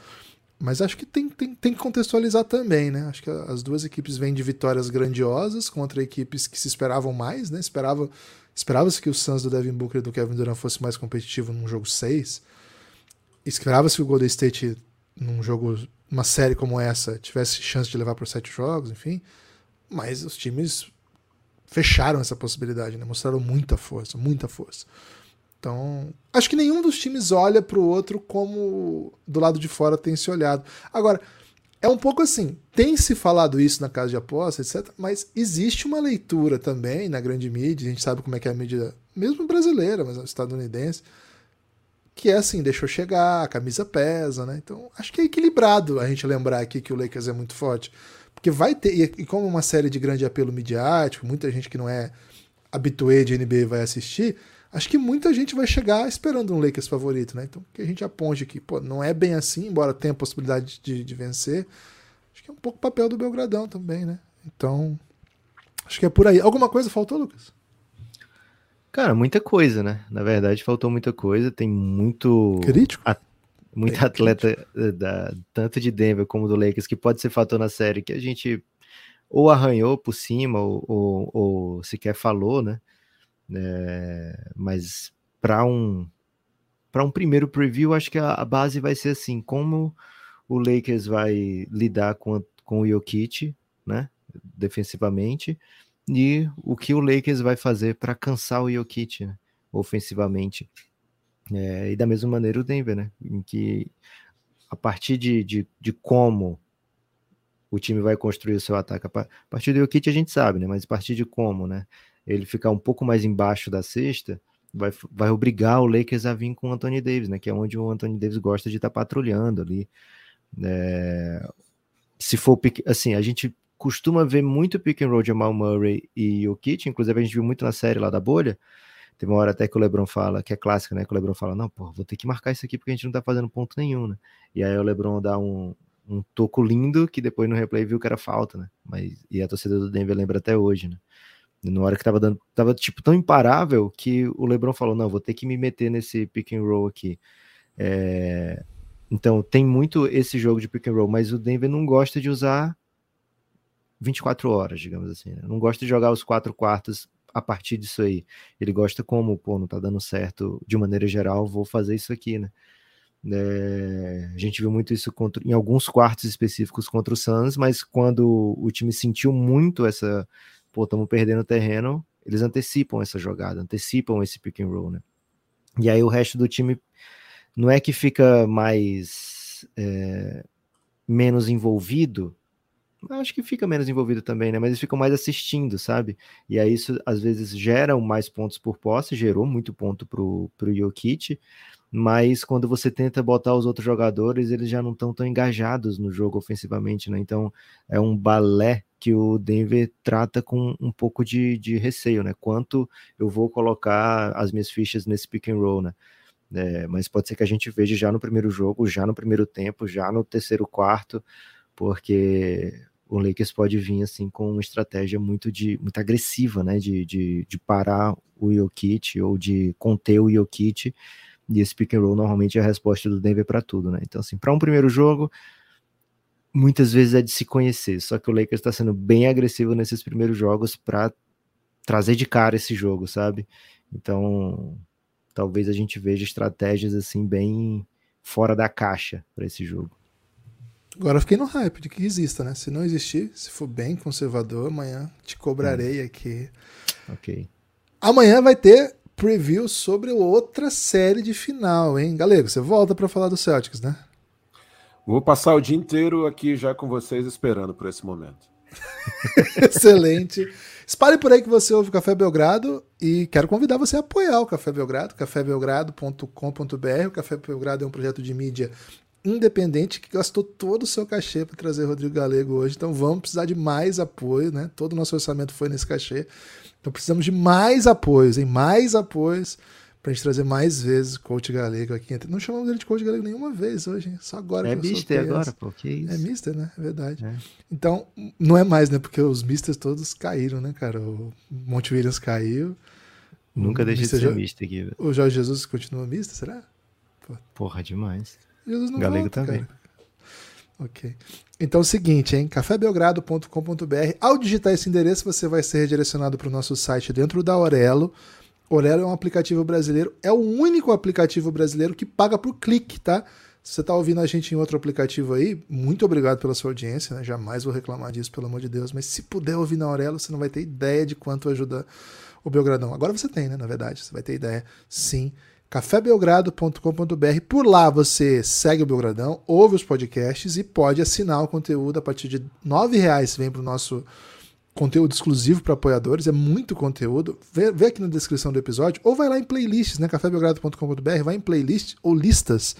Mas acho que tem, tem, tem que contextualizar também, né? Acho que as duas equipes vêm de vitórias grandiosas contra equipes que se esperavam mais, né? Esperava, esperava-se que o Suns do Devin Booker e do Kevin Durant fosse mais competitivo num jogo 6. Esperava-se que o Golden State, num jogo, uma série como essa, tivesse chance de levar para sete jogos, enfim. Mas os times fecharam essa possibilidade, né? Mostraram muita força, muita força. Então, acho que nenhum dos times olha para o outro como do lado de fora tem se olhado. Agora, é um pouco assim, tem se falado isso na casa de aposta, etc, mas existe uma leitura também na grande mídia, a gente sabe como é que é a mídia, mesmo brasileira, mas estadunidense, que é assim, deixou chegar, a camisa pesa, né? Então, acho que é equilibrado a gente lembrar aqui que o Lakers é muito forte. Porque vai ter, e como uma série de grande apelo midiático, muita gente que não é habituê de NBA vai assistir, acho que muita gente vai chegar esperando um Lakers favorito, né? Então que a gente aponte aqui, pô, não é bem assim, embora tenha a possibilidade de, de vencer. Acho que é um pouco o papel do Belgradão também, né? Então, acho que é por aí. Alguma coisa faltou, Lucas? Cara, muita coisa, né? Na verdade, faltou muita coisa. Tem muito. Crítico? A, muito é, atleta crítico. Da, tanto de Denver como do Lakers que pode ser fator na série que a gente ou arranhou por cima ou, ou, ou sequer falou, né? É, mas para um para um primeiro preview, acho que a, a, base vai ser assim: como o Lakers vai lidar com, a, com o Jokic, né? Defensivamente, e o que o Lakers vai fazer para cansar o Jokic né, ofensivamente. É, e da mesma maneira o Denver, né? Em que a partir de, de, de como o time vai construir o seu ataque. A partir do Jokic a gente sabe, né? Mas a partir de como, né? Ele ficar um pouco mais embaixo da cesta, vai, vai obrigar o Lakers a vir com o Anthony Davis, né? Que é onde o Anthony Davis gosta de estar tá patrulhando ali. É, se for assim, a gente costuma ver muito pick and roll de Jamal Murray e Jokic, inclusive a gente viu muito na série lá da bolha. Tem uma hora até que o LeBron fala, que é clássica, né? Que o LeBron fala: Não, pô, vou ter que marcar isso aqui porque a gente não tá fazendo ponto nenhum, né? E aí o LeBron dá um, um toco lindo que depois no replay viu que era falta, né? Mas, e a torcida do Denver lembra até hoje, né? Na hora que tava dando, tava tipo tão imparável que o LeBron falou: Não, vou ter que me meter nesse pick and roll aqui. É... Então tem muito esse jogo de pick and roll, mas o Denver não gosta de usar 24 horas, digamos assim. Né? Não gosta de jogar os quatro quartos a partir disso aí. Ele gosta como, pô, não tá dando certo de maneira geral, vou fazer isso aqui, né? É, a gente viu muito isso contra, em alguns quartos específicos contra o Suns, mas quando o time sentiu muito essa, pô, estamos perdendo terreno, eles antecipam essa jogada, antecipam esse pick and roll, né? E aí o resto do time não é que fica mais é, menos envolvido, acho que fica menos envolvido também, né? Mas eles ficam mais assistindo, sabe? E aí isso às vezes gera mais pontos por posse, gerou muito ponto pro, pro Jokic, mas quando você tenta botar os outros jogadores, eles já não estão tão engajados no jogo ofensivamente, né? Então é um balé que o Denver trata com um pouco de, de receio, né? Quanto eu vou colocar as minhas fichas nesse pick and roll, né? É, mas pode ser que a gente veja já no primeiro jogo, já no primeiro tempo, já no terceiro quarto, porque o Lakers pode vir assim com uma estratégia muito de muito agressiva, né, de, de, de parar o Jokic ou de conter o Jokic. E esse pick and roll normalmente é a resposta do Denver para tudo, né? Então assim, para um primeiro jogo, muitas vezes é de se conhecer. Só que o Lakers está sendo bem agressivo nesses primeiros jogos para trazer de cara esse jogo, sabe? Então, talvez a gente veja estratégias assim bem fora da caixa para esse jogo. Agora eu fiquei no hype de que exista, né? Se não existir, se for bem conservador, amanhã te cobrarei hum. aqui. Ok. Amanhã vai ter preview sobre outra série de final, hein? Galego, você volta para falar do Celtics, né? Vou passar o dia inteiro aqui já com vocês esperando por esse momento. Excelente. Espalhe por aí que você ouve o Café Belgrado e quero convidar você a apoiar o Café Belgrado, cafébelgrado.com.br. O Café Belgrado é um projeto de mídia independente que gastou todo o seu cachê para trazer Rodrigo Galego hoje. Então vamos precisar de mais apoio, né? Todo o nosso orçamento foi nesse cachê. Então precisamos de mais apoios, hein? Mais apoios para a gente trazer mais vezes coach galego aqui. Não chamamos ele de coach galego nenhuma vez hoje, hein? só agora. É mister agora, pô, que isso? É mister, né? É verdade. É. Então, não é mais, né? Porque os misters todos caíram, né, cara? O Monte Williams caiu. Nunca deixa de ser jo... mister aqui. O Jorge Jesus continua mister, será? Pô. Porra, demais. Jesus não Galego volta, também. Cara. Ok. Então é o seguinte, hein? cafébelgrado.com.br. Ao digitar esse endereço, você vai ser redirecionado para o nosso site dentro da Aurelo. Aurelo é um aplicativo brasileiro, é o único aplicativo brasileiro que paga por clique, tá? Se você está ouvindo a gente em outro aplicativo aí, muito obrigado pela sua audiência, né? Jamais vou reclamar disso, pelo amor de Deus. Mas se puder ouvir na Aurelo, você não vai ter ideia de quanto ajuda o Belgradão. Agora você tem, né? Na verdade, você vai ter ideia, sim cafébelgrado.com.br. Por lá você segue o Belgradão, ouve os podcasts e pode assinar o conteúdo a partir de R$ reais vem para o nosso conteúdo exclusivo para apoiadores, é muito conteúdo. Vê, vê, aqui na descrição do episódio, ou vai lá em playlists, né? cafébelgrado.com.br, vai em playlist ou listas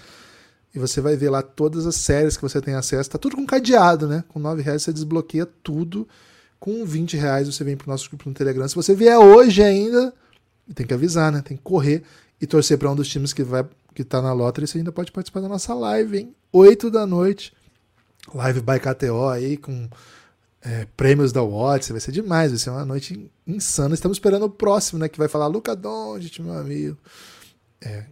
e você vai ver lá todas as séries que você tem acesso. Tá tudo com cadeado, né? Com R$ reais você desbloqueia tudo. Com 20 reais você vem para o nosso grupo no Telegram. Se você vier hoje ainda, tem que avisar, né? Tem que correr e torcer para um dos times que vai que tá na lottery, você ainda pode participar da nossa live, hein? 8 da noite. Live by KTO aí com é, prêmios da Watts, vai ser demais, vai ser uma noite insana. Estamos esperando o próximo, né? Que vai falar Luca Doncic, meu amigo. É,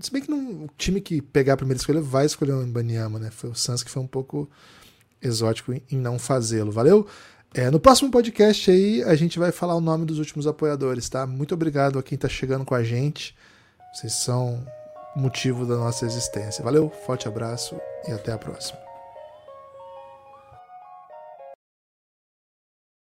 se bem que não, o time que pegar a primeira escolha vai escolher o Mbanyama, né? Foi o Suns que foi um pouco exótico em, em não fazê-lo. Valeu? É, no próximo podcast aí a gente vai falar o nome dos últimos apoiadores, tá? Muito obrigado a quem tá chegando com a gente. Vocês são motivo da nossa existência. Valeu, forte abraço e até a próxima.